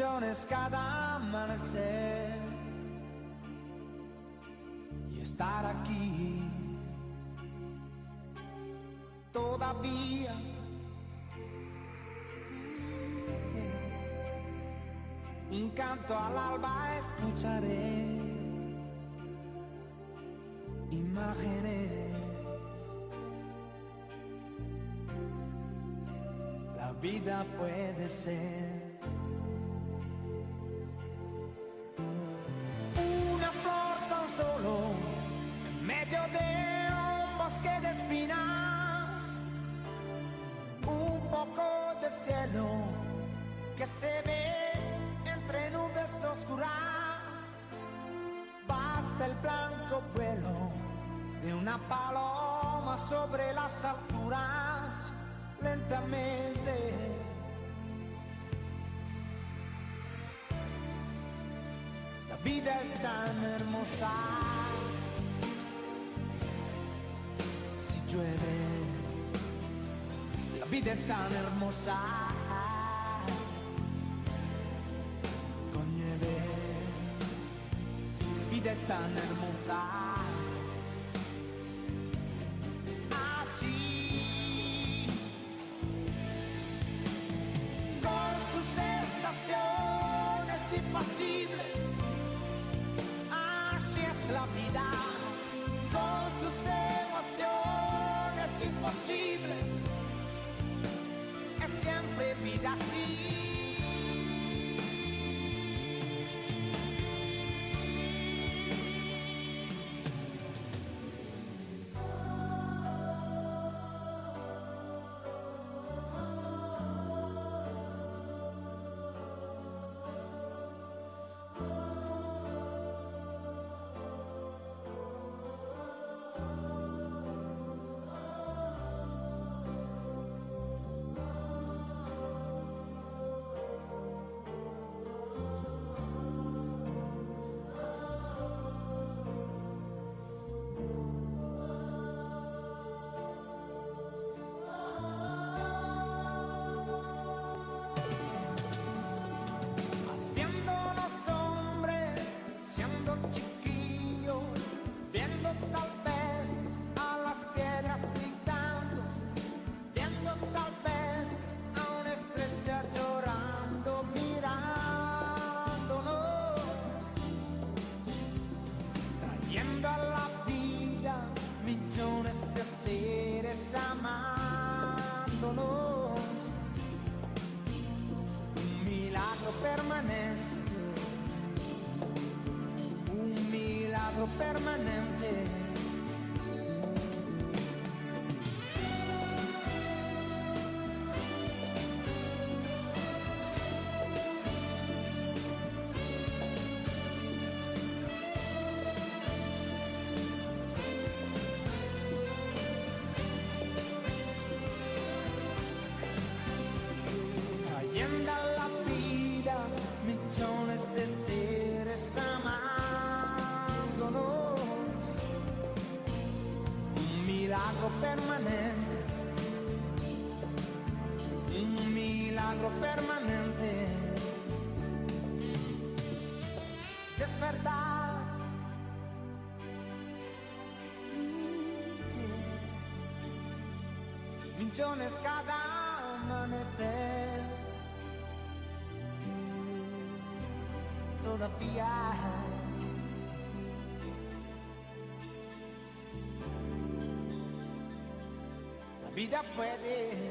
Millones cada amanecer y estar aquí todavía. Un canto al alba escucharé, imágenes. La vida puede ser una paloma sobre las alturas lentamente. La vida es tan hermosa. Si llueve, la vida es tan hermosa. Con nieve, la vida es tan hermosa. Impasibles. Así es la vida, con sus emociones imposibles. Es siempre vida así. Permanente. Millones cada amanecer. Todavía. La vida puede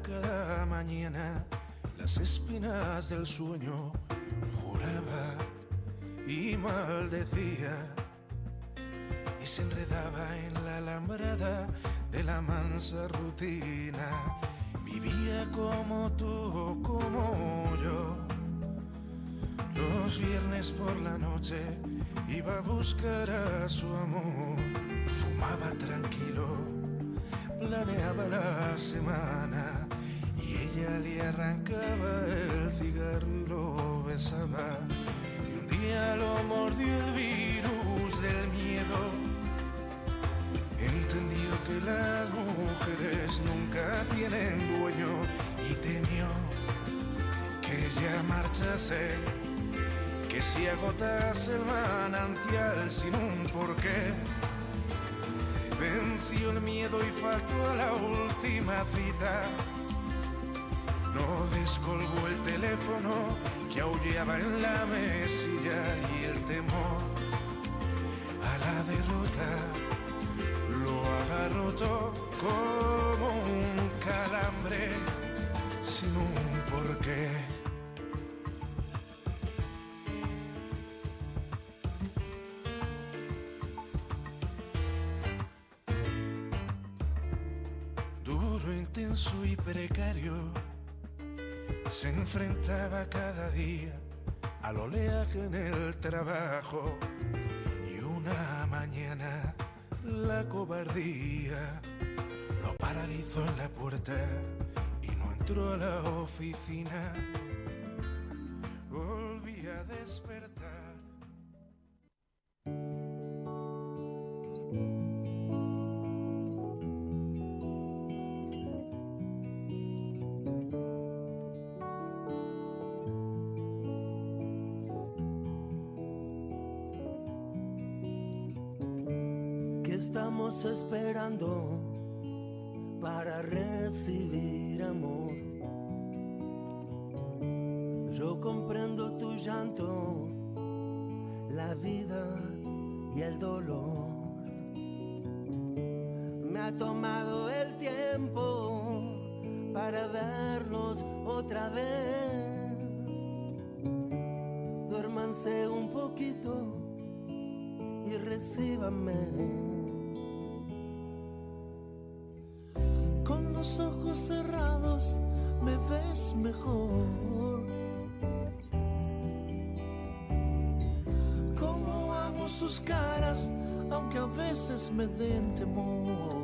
cada mañana las espinas del sueño, juraba y maldecía, y se enredaba en la alambrada de la mansa rutina, vivía como tú, como yo. Los viernes por la noche iba a buscar a su amor. Fumaba tranquilo, planeaba la semana y arrancaba el cigarro y lo besaba. Y un día lo mordió el virus del miedo. Entendió que las mujeres nunca tienen dueño y temió que ella marchase que si agotase el manantial sin un porqué, venció el miedo y faltó a la última cita. Descolgó el teléfono que aullaba en la mesilla y el temor a la derrota lo agarró todo como un calambre sin un porqué. Se enfrentaba cada día al oleaje en el trabajo y una mañana la cobardía lo paralizó en la puerta y no entró a la oficina. Volví a despertar. Para recibir amor? Yo comprendo tu llanto, la vida y el dolor. Me ha tomado el tiempo para vernos otra vez. Duérmanse un poquito y recíbame. Ojos cerrados me ves mejor. Como amo sus caras, aunque a veces me den temor.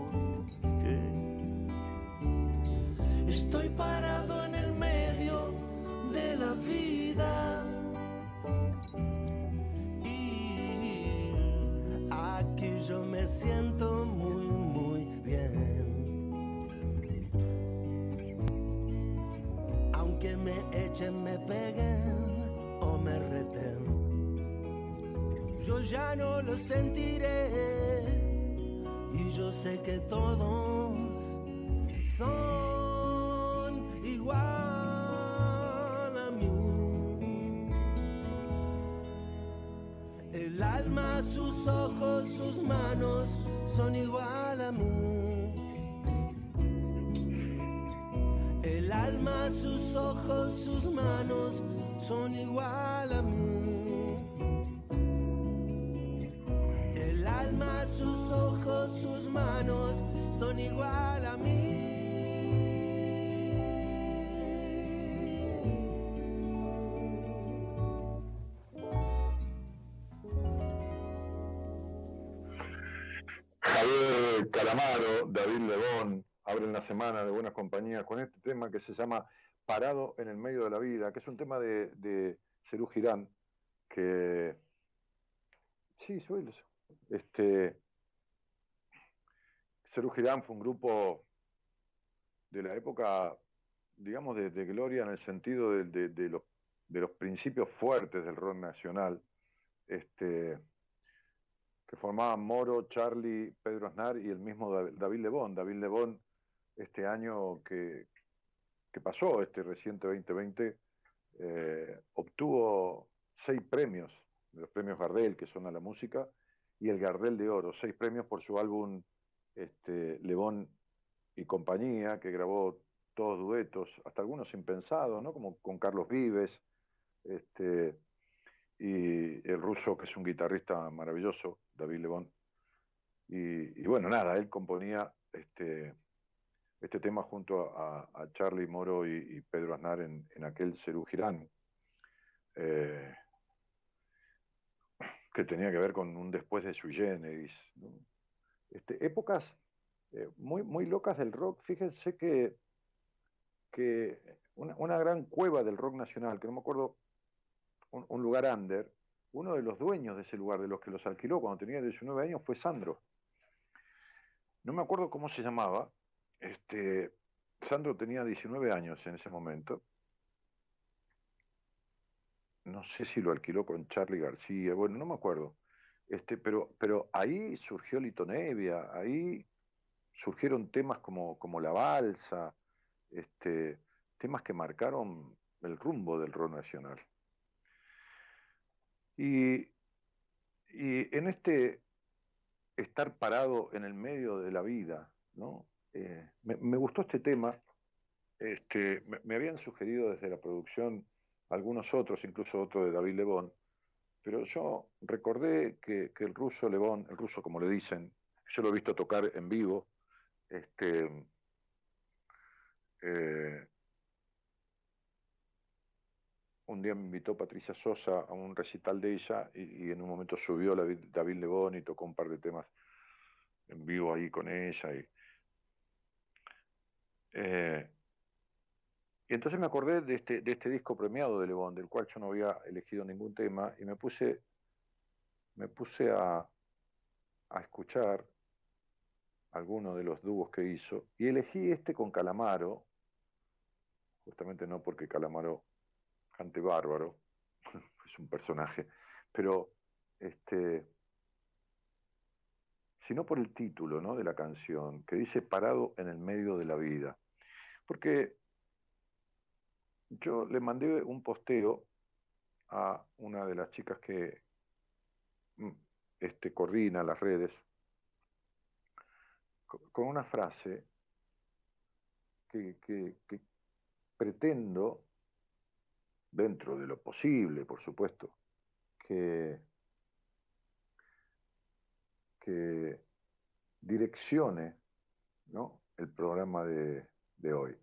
Sus ojos, sus manos son igual a mí. El alma, sus ojos, sus manos son igual a mí. El alma, sus ojos, sus manos son igual a mí. Calamaro, David Lebón, abren la semana de Buenas Compañías con este tema que se llama Parado en el medio de la vida, que es un tema de, de Cerú Girán, que... Sí, soy Este... Cerú Girán fue un grupo de la época, digamos, de, gloria en el sentido de, los, de los principios fuertes del rock nacional, este, que formaban Moro, Charlie, Pedro Aznar y el mismo David Lebón. David Lebón, este año que, pasó, este reciente 2020, eh, obtuvo seis premios, los premios Gardel, que son a la música, y el Gardel de Oro, seis premios por su álbum este, Lebón y compañía, que grabó todos duetos, hasta algunos impensados, ¿no? como con Carlos Vives, este, y el ruso, que es un guitarrista maravilloso, David Lebón. Y, bueno, nada, él componía este, este tema junto a, Charlie Moro y, Pedro Aznar en, aquel Cerú Girán, eh, que tenía que ver con un después de Sui Generis. Este, épocas eh, muy, muy locas del rock. Fíjense que, que una, gran cueva del rock nacional, que no me acuerdo, un, lugar under, uno de los dueños de ese lugar, de los que los alquiló cuando tenía 19 años, fue Sandro. No me acuerdo cómo se llamaba. Este, Sandro tenía 19 años en ese momento. No sé si lo alquiló con Charlie García, bueno, no me acuerdo. Este, pero, pero ahí surgió Lito Nevia, ahí surgieron temas como, como La Balsa, este, temas que marcaron el rumbo del rock nacional. Y, y en este estar parado en el medio de la vida, ¿no? Eh, me, me, gustó este tema, este, me, habían sugerido desde la producción algunos otros, incluso otro de David Lebón, pero yo recordé que, que el ruso Lebón, el ruso como le dicen, yo lo he visto tocar en vivo, este, eh, un día me invitó Patricia Sosa a un recital de ella y, en un momento subió la, David Lebón y tocó un par de temas en vivo ahí con ella. Y, eh, entonces me acordé de este, de este disco premiado de Lebón, del cual yo no había elegido ningún tema, y me puse, me puse a, a escuchar algunos de los dúos que hizo, y elegí este con Calamaro, justamente no porque Calamaro cante bárbaro, es un personaje, pero este, sino por el título ¿no? de la canción, que dice Parado en el medio de la vida. Porque yo le mandé un posteo a una de las chicas que mm, este, coordina las redes con una frase que pretendo dentro de lo posible, por supuesto, que, que direccione el programa de, hoy.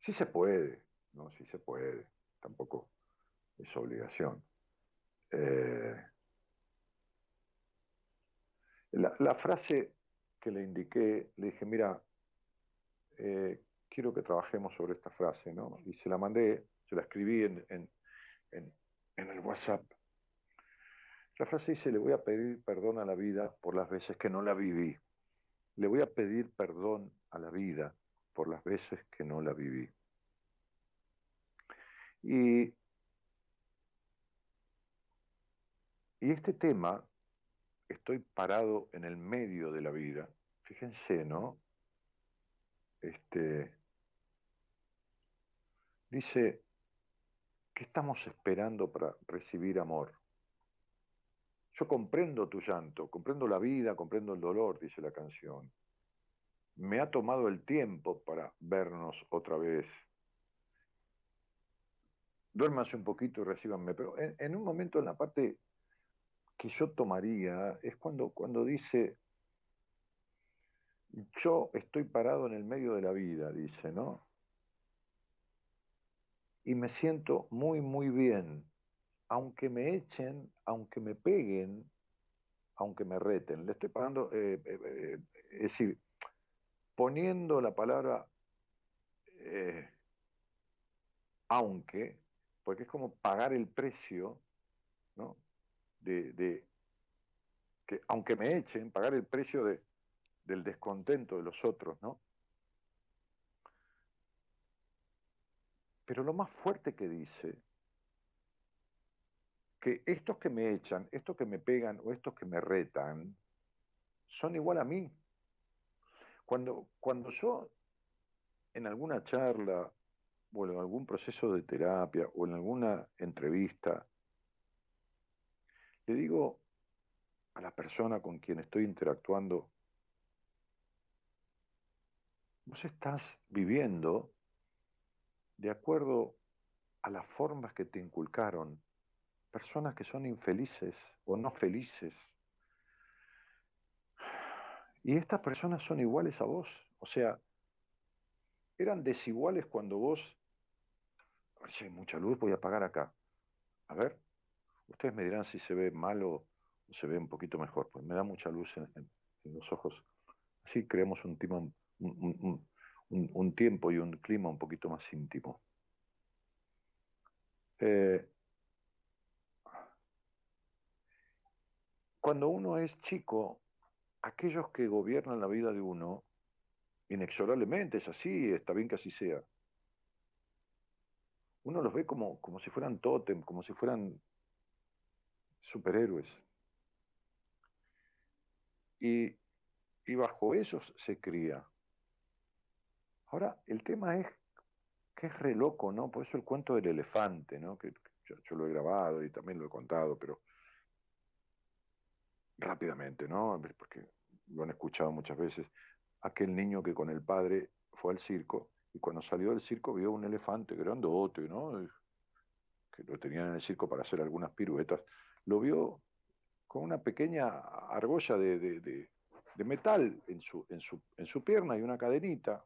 Sí se puede, ¿no? Sí se puede, tampoco es obligación. Eh, la, la, frase que le indiqué, le dije, mira, eh, quiero que trabajemos sobre esta frase, ¿no? Y se la mandé se la escribí en, en, en, el WhatsApp. La frase dice, le voy a pedir perdón a la vida por las veces que no la viví. Le voy a pedir perdón a la vida por las veces que no la viví. Y, y este tema, estoy parado en el medio de la vida, fíjense, ¿no? Este, dice, ¿qué estamos esperando para recibir amor? Yo comprendo tu llanto, comprendo la vida, comprendo el dolor, dice la canción. Me ha tomado el tiempo para vernos otra vez. Duérmase un poquito y recíbanme. Pero en, un momento en la parte que yo tomaría es cuando, cuando dice, yo estoy parado en el medio de la vida, dice, ¿no? Y me siento muy, muy bien aunque me echen, aunque me peguen, aunque me reten. Le estoy pagando, eh, eh, eh, es decir, poniendo la palabra aunque, porque es como pagar el precio, ¿no? De, que aunque me echen, pagar el precio de, del descontento de los otros, ¿no? Pero lo más fuerte que dice que estos que me echan, estos que me pegan o estos que me retan, son igual a mí. Cuando, cuando yo en alguna charla o en algún proceso de terapia o en alguna entrevista, le digo a la persona con quien estoy interactuando, vos estás viviendo de acuerdo a las formas que te inculcaron personas que son infelices o no felices. Y estas personas son iguales a vos. O sea, eran desiguales cuando vos, si hay mucha luz, voy a apagar acá. A ver, ustedes me dirán si se ve mal o, se ve un poquito mejor. Pues me da mucha luz en, los ojos. Así creamos un, un, tiempo y un clima un poquito más íntimo. Eh, Cuando uno es chico, aquellos que gobiernan la vida de uno, inexorablemente es así, está bien que así sea. Uno los ve como, como si fueran tótem, como si fueran superhéroes. Y, y bajo ellos se cría. Ahora, el tema es que es re loco, ¿no? Por eso el cuento del elefante, ¿no? Que, yo, lo he grabado y también lo he contado, pero rápidamente, ¿no? Porque lo han escuchado muchas veces. Aquel niño que con el padre fue al circo y cuando salió del circo vio un elefante grandote, ¿no? Que lo tenían en el circo para hacer algunas piruetas. Lo vio con una pequeña argolla de, de, metal en su, en, su, en su pierna y una cadenita.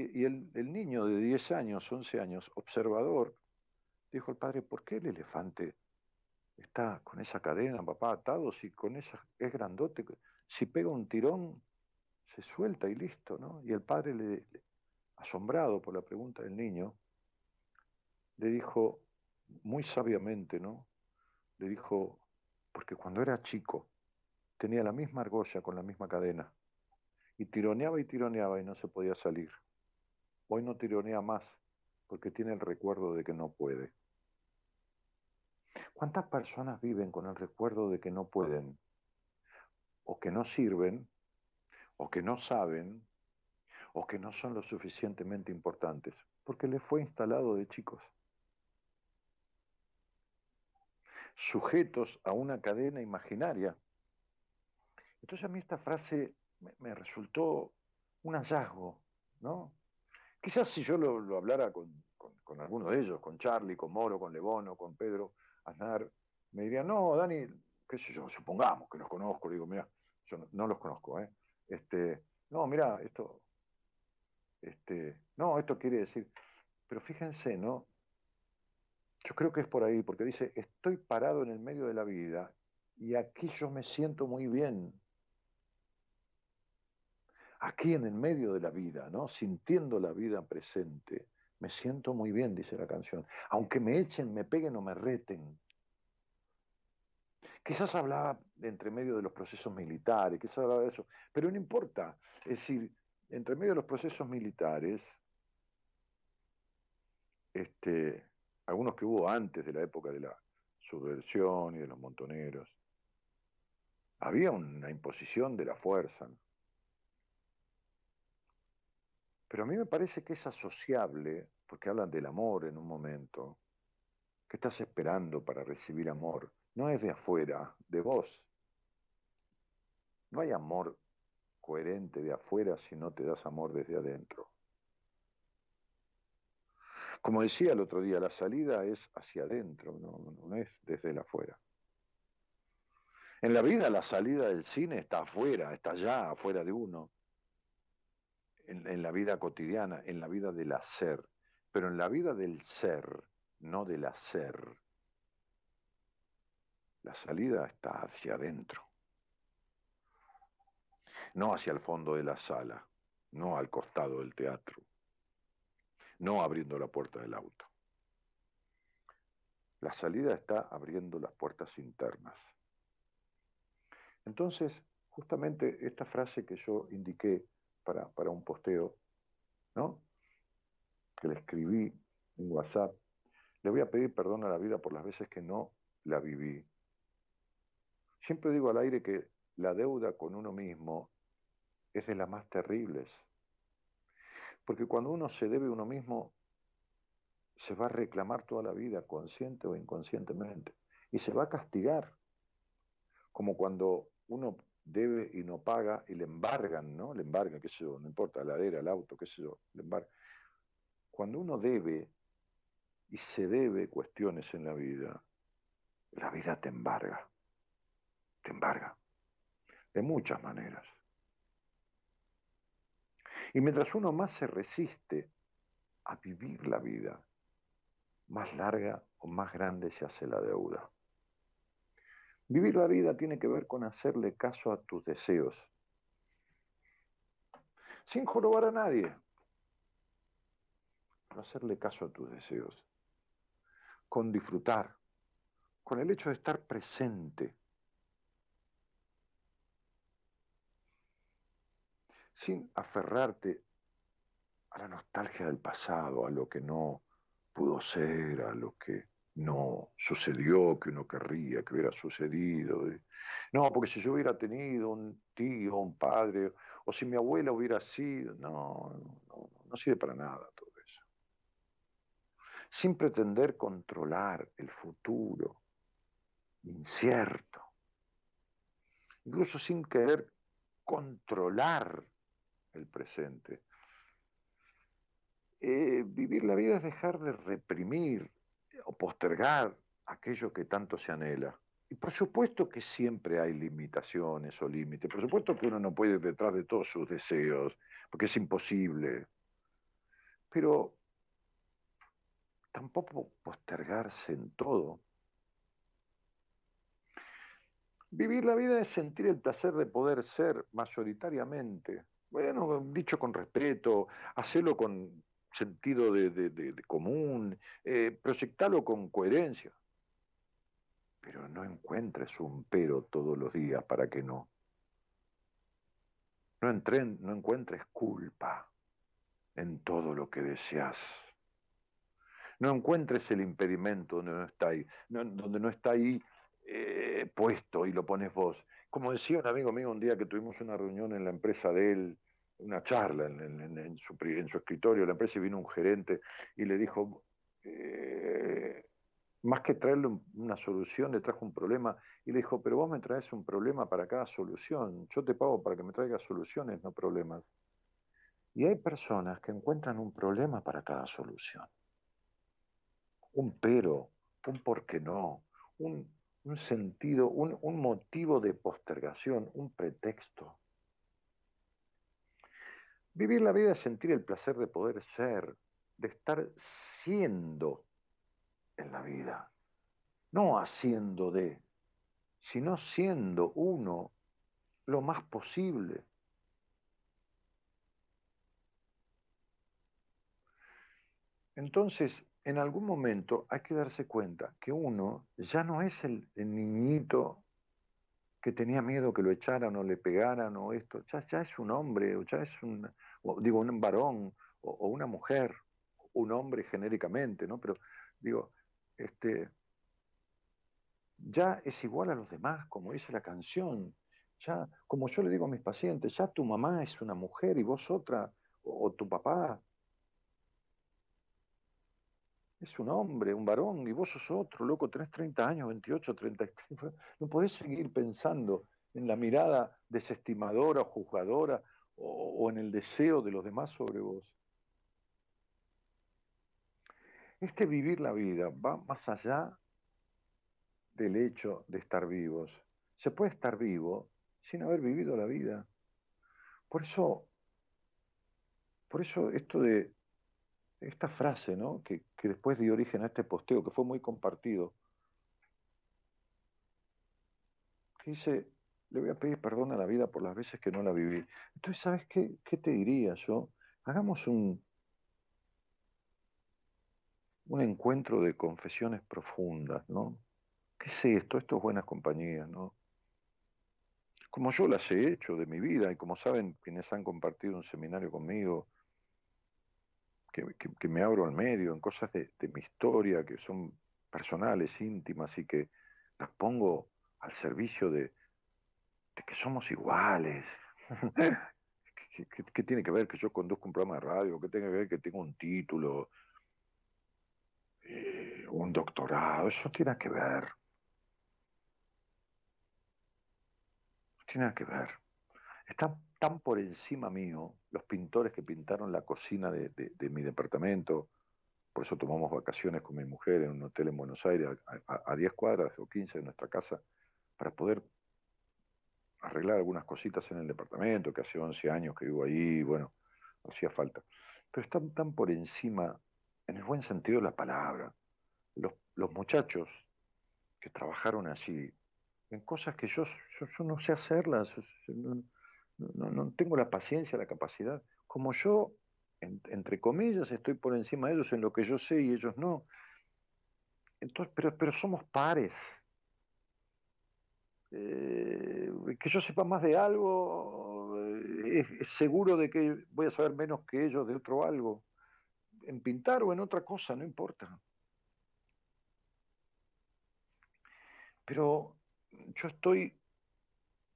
Y, el, niño de 10 años, 11 años, observador, dijo el padre, ¿por qué el elefante está con esa cadena, papá, atado, si con esa es grandote, si pega un tirón, se suelta y listo, ¿no? Y el padre, le, asombrado por la pregunta del niño, le dijo, muy sabiamente, ¿no? Le dijo, porque cuando era chico tenía la misma argolla con la misma cadena, y tironeaba y tironeaba y no se podía salir. Hoy no tironea más, porque tiene el recuerdo de que no puede. ¿Cuántas personas viven con el recuerdo de que no pueden, o que no sirven, o que no saben, o que no son lo suficientemente importantes? Porque les fue instalado de chicos. Sujetos a una cadena imaginaria. Entonces a mí esta frase me, resultó un hallazgo, ¿no? Quizás si yo lo, hablara con, alguno de ellos, con Charlie, con Moro, con Lebono, con Pedro, me diría, no, Dani, qué sé yo, supongamos que los conozco, le digo, mira, yo no, los conozco, ¿eh? Este, no, mira, esto, este, no, esto quiere decir, pero fíjense, ¿no? Yo creo que es por ahí, porque dice, estoy parado en el medio de la vida y aquí yo me siento muy bien. Aquí en el medio de la vida, ¿no? Sintiendo la vida presente, me siento muy bien, dice la canción. Aunque me echen, me peguen o me reten. Quizás hablaba de entre medio de los procesos militares, quizás hablaba de eso, pero no importa. Es decir, entre medio de los procesos militares, este, algunos que hubo antes de la época de la subversión y de los montoneros. Había una imposición de la fuerza. Pero a mí me parece que es asociable, porque hablan del amor en un momento, que estás esperando para recibir amor? No es de afuera, de vos. No hay amor coherente de afuera si no te das amor desde adentro. Como decía el otro día, la salida es hacia adentro, no, es desde el afuera. En la vida la salida del cine está afuera, está allá, afuera de uno. En, la vida cotidiana, en la vida del hacer. Pero en la vida del ser, no del hacer, la salida está hacia adentro. No hacia el fondo de la sala, no al costado del teatro no abriendo la puerta del auto. La salida está abriendo las puertas internas. Entonces, justamente esta frase que yo indiqué para, para un posteo, ¿no? que le escribí en WhatsApp, le voy a pedir perdón a la vida por las veces que no la viví. Siempre digo al aire que la deuda con uno mismo es de las más terribles. Porque cuando uno se debe a uno mismo, se va a reclamar toda la vida, consciente o inconscientemente, y se va a castigar. Como cuando uno debe y no paga y le embargan, ¿no? Le embargan, qué sé yo, no importa, la ladera, el auto, qué sé yo, le embargan. Cuando uno debe y se debe cuestiones en la vida, la vida te embarga, te embarga, de muchas maneras. Y mientras uno más se resiste a vivir la vida, más larga o más grande se hace la deuda. Vivir la vida tiene que ver con hacerle caso a tus deseos, sin jorobar a nadie, con hacerle caso a tus deseos, con disfrutar, con el hecho de estar presente, sin aferrarte a la nostalgia del pasado, a lo que no pudo ser, a lo que no sucedió, que uno querría que hubiera sucedido. No, porque si yo hubiera tenido un tío, un padre, o si mi abuela hubiera sido, no, no, no sirve para nada todo eso. Sin pretender controlar el futuro, incierto, incluso sin querer controlar el presente. Eh, vivir la vida es dejar de reprimir o postergar aquello que tanto se anhela. Y por supuesto que siempre hay limitaciones o límites. Por supuesto que uno no puede ir detrás de todos sus deseos, porque es imposible. Pero tampoco postergarse en todo. Vivir la vida es sentir el placer de poder ser mayoritariamente bueno, dicho con respeto, hacerlo con sentido de, común, eh, proyectarlo con coherencia. Pero no encuentres un pero todos los días para que no. No, no encuentres culpa en todo lo que deseas. No encuentres el impedimento donde no está ahí, donde no está ahí eh, puesto y lo pones vos. Como decía un amigo mío un día que tuvimos una reunión en la empresa de él, una charla en, su, escritorio la empresa y vino un gerente y le dijo, eh, más que traerle una solución, le trajo un problema y le dijo, pero vos me traes un problema para cada solución, yo te pago para que me traigas soluciones, no problemas. Y hay personas que encuentran un problema para cada solución. Un pero, un por qué no, un, sentido, un motivo de postergación, un pretexto. Vivir la vida es sentir el placer de poder ser, de estar siendo en la vida, no haciendo de, sino siendo uno lo más posible. Entonces, en algún momento hay que darse cuenta que uno ya no es el, niñito que tenía miedo que lo echaran o le pegaran o esto, ya, ya es un hombre, ya es un, digo, un varón o, una mujer, un hombre genéricamente, ¿no? Pero digo, este, ya es igual a los demás, como dice la canción. Ya, como yo le digo a mis pacientes, ya tu mamá es una mujer y vos otra, o, tu papá es un hombre, un varón, y vos sos otro, loco, tenés 30 años, 28, 33. No podés seguir pensando en la mirada desestimadora o juzgadora o en el deseo de los demás sobre vos. Este vivir la vida va más allá del hecho de estar vivos. Se puede estar vivo sin haber vivido la vida. Por eso, por eso esto de esta frase, ¿no? que, que después dio origen a este posteo, que fue muy compartido, que dice, le voy a pedir perdón a la vida por las veces que no la viví. Entonces, ¿sabes qué, qué te diría yo? Hagamos un, un encuentro de confesiones profundas, ¿no? ¿Qué es esto? Esto es buenas compañías, ¿no? Como yo las he hecho de mi vida y como saben quienes han compartido un seminario conmigo, que, me abro al medio en cosas de, mi historia que son personales, íntimas y que las pongo al servicio de, que somos iguales. ¿Qué, tiene que ver que yo conduzco un programa de radio? ¿Qué tiene que ver que tengo un título? Eh, un doctorado, eso tiene que ver. tiene que ver. Están tan por encima mío los pintores que pintaron la cocina de, mi departamento. Por eso tomamos vacaciones con mi mujer en un hotel en Buenos Aires, a, 10 cuadras o 15 de nuestra casa, para poder arreglar algunas cositas en el departamento, que hace 11 años que vivo ahí, bueno, hacía falta. Pero están tan por encima en el buen sentido de la palabra. Los, muchachos que trabajaron así, en cosas que yo, yo, no sé hacerlas, no, tengo la paciencia, la capacidad, como yo, entre comillas, estoy por encima de ellos en lo que yo sé y ellos no. Entonces, pero, pero somos pares. Eh, que yo sepa más de algo, eh, es seguro de que voy a saber menos que ellos de otro algo en pintar o en otra cosa, no importa. Pero yo estoy,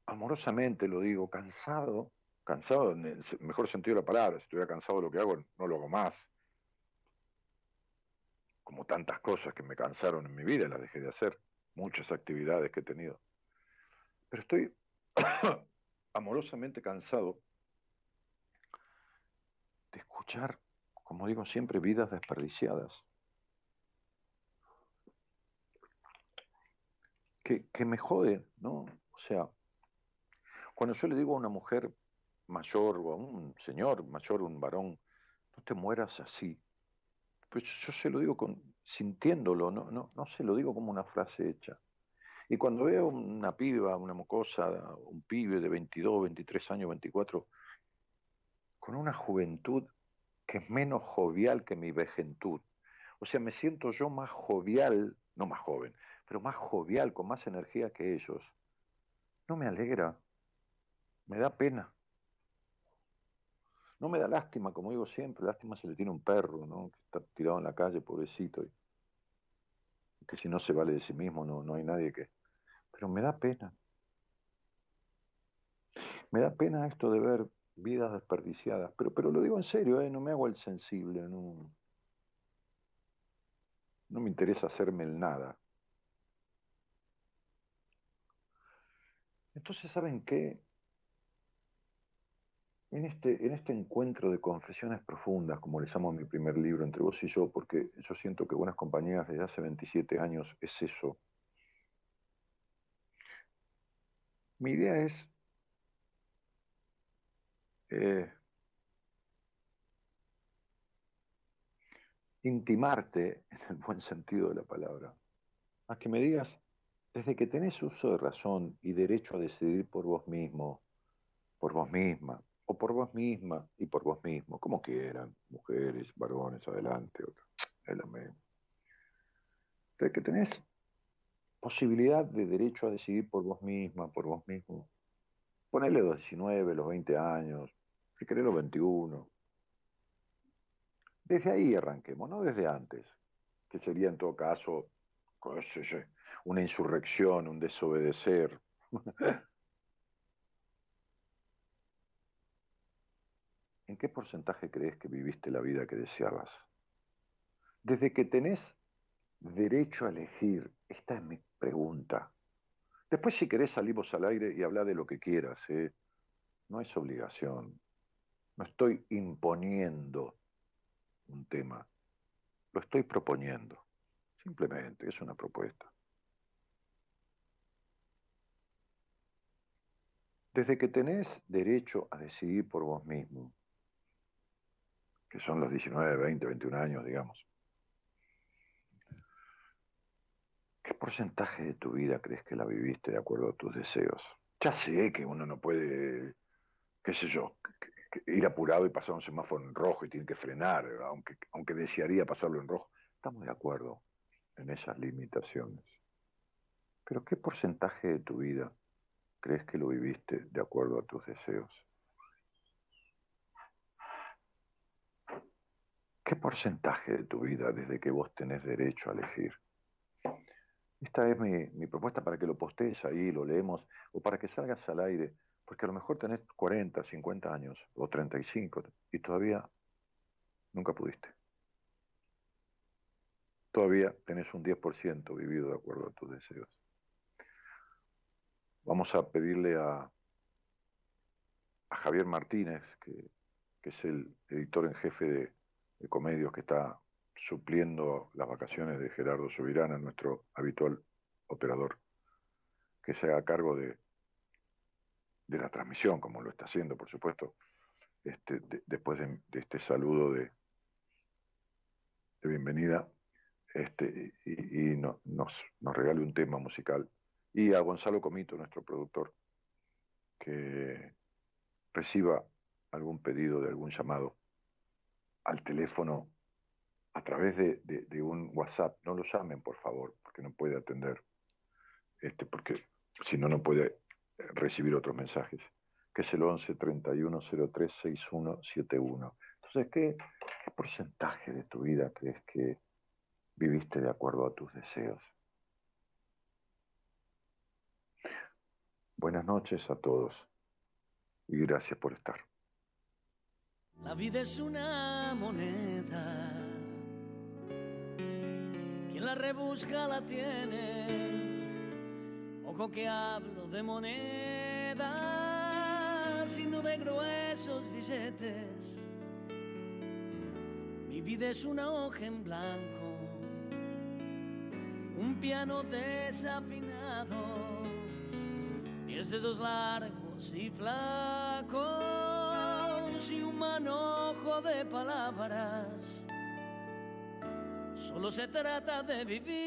amorosamente lo digo, cansado, cansado en el mejor sentido de la palabra, si estuviera cansado de lo que hago, no lo hago más. Como tantas cosas que me cansaron en mi vida, las dejé de hacer, muchas actividades que he tenido. Pero estoy amorosamente cansado de escuchar como digo siempre, vidas desperdiciadas. Que, me joden, ¿no? O sea, cuando yo le digo a una mujer mayor o a un señor mayor, un varón, no te mueras así. Pues yo se lo digo con, sintiéndolo, no, no, no se lo digo como una frase hecha. Y cuando veo una piba, una mocosa, un pibe de 22, 23 años, 24, con una juventud que es menos jovial que mi vejentud. O sea, me siento yo más jovial, no más joven, pero más jovial, con más energía que ellos. No me alegra, me da pena. No me da lástima, como digo siempre, lástima se le tiene un perro, ¿no? Que está tirado en la calle, pobrecito, y que si no se vale de sí mismo, no, no hay nadie que... Pero me da pena. Me da pena esto de ver vidas desperdiciadas. Pero, pero lo digo en serio, ¿eh? no me hago el sensible, no, no me interesa hacerme el nada. Entonces, ¿saben qué? En este, en este encuentro de confesiones profundas, como les llamo a mi primer libro, entre vos y yo, porque yo siento que Buenas Compañías desde hace 27 años es eso, mi idea es eh, intimarte, en el buen sentido de la palabra, a que me digas, desde que tenés uso de razón y derecho a decidir por vos mismo, por vos misma, o por vos misma y por vos mismo, como quieran, mujeres, varones, adelante, es lo. Desde que tenés posibilidad de derecho a decidir por vos misma, por vos mismo, ponele los 19, los 20 años, si querés los 21. Desde ahí arranquemos, no desde antes. que sería en todo caso, una insurrección, un desobedecer. ¿En qué porcentaje crees que viviste la vida que deseabas? Desde que tenés derecho a elegir, esta es mi pregunta. Después si querés salimos al aire y hablar de lo que quieras, ¿eh? no es obligación. No estoy imponiendo un tema, lo estoy proponiendo. Simplemente es una propuesta. Desde que tenés derecho a decidir por vos mismo, que son los 19, 20, 21 años, digamos, porcentaje de tu vida crees que la viviste de acuerdo a tus deseos? Ya sé que uno no puede, qué sé yo, ir apurado y pasar un semáforo en rojo y tiene que frenar, aunque, aunque desearía pasarlo en rojo. Estamos de acuerdo en esas limitaciones. Pero ¿qué porcentaje de tu vida crees que lo viviste de acuerdo a tus deseos? ¿Qué porcentaje de tu vida desde que vos tenés derecho a elegir? Esta es mi, propuesta para que lo postees ahí, lo leemos, o para que salgas al aire porque a lo mejor tenés 40, 50 años o 35 y todavía nunca pudiste. Todavía tenés un 10% vivido de acuerdo a tus deseos. Vamos a pedirle a, a Javier Martínez, que, es el editor en jefe de, de Comedios, que está supliendo las vacaciones de Gerardo Subirana, nuestro habitual operador, que se haga cargo de, de la transmisión, como lo está haciendo, por supuesto, este, después de, este saludo de, de bienvenida, este, y, nos, nos, regale un tema musical. Y a Gonzalo Comito, nuestro productor, que reciba algún pedido de algún llamado al teléfono a través de, un WhatsApp. No lo llamen, por favor, porque no puede atender. Este, porque si no, no puede recibir otros mensajes, que es el 11 31 03 6171. Entonces, ¿qué, ¿qué porcentaje de tu vida crees que viviste de acuerdo a tus deseos? Buenas noches a todos y gracias por estar. La vida es una moneda. La rebusca la tiene Ojo que hablo de monedas, sino de gruesos billetes. Mi vida es una hoja en blanco, un piano desafinado, diez dedos largos y flacos y un manojo de palabras. Solo se trata de vivir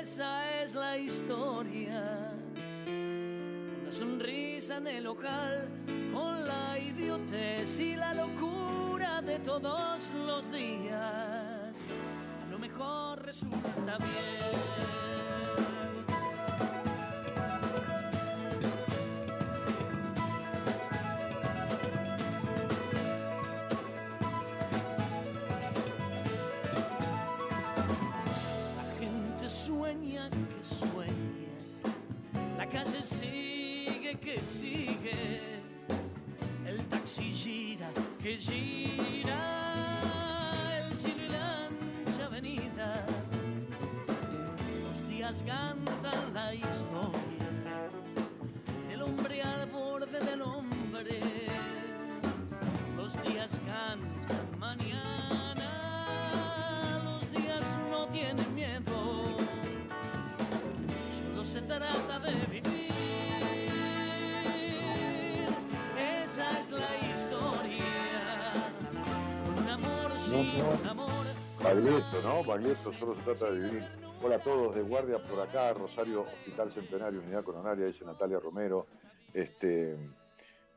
esa es la historia. Una sonrisa en el ojal, con la idiotez y la locura de todos los días. A lo mejor resulta bien. Sigue, el taxi gira, que gira, Baglietto, ¿no? Baglietto solo se trata de vivir. Hola a todos, de guardia por acá, Rosario Hospital Centenario, Unidad Coronaria, dice Natalia Romero. Este,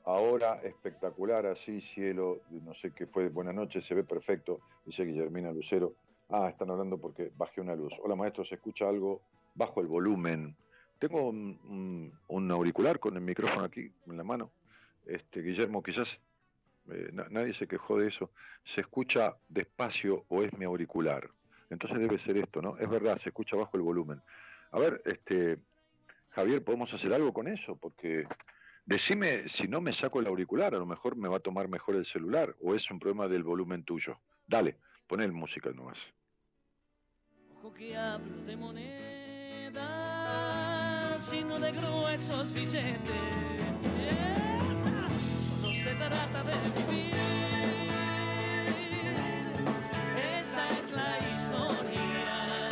ahora espectacular, así, cielo, no sé qué fue, buenas noches, se ve perfecto, dice Guillermina Lucero. Ah, están hablando porque bajé una luz. Hola maestro, ¿se escucha algo? Bajo el volumen. Tengo un, auricular con el micrófono aquí en la mano. Este, Guillermo, quizás eh, nadie se quejó de eso, se escucha despacio o es mi auricular. Entonces debe ser esto, ¿no? Es verdad, se escucha bajo el volumen. A ver, este, Javier, ¿podemos hacer algo con eso? Porque decime si no me saco el auricular, a lo mejor me va a tomar mejor el celular, o es un problema del volumen tuyo. Dale, pon el música nomás. Ojo que hablo de moneda, sino de gruesos. Trata de vivir. Esa es la historia.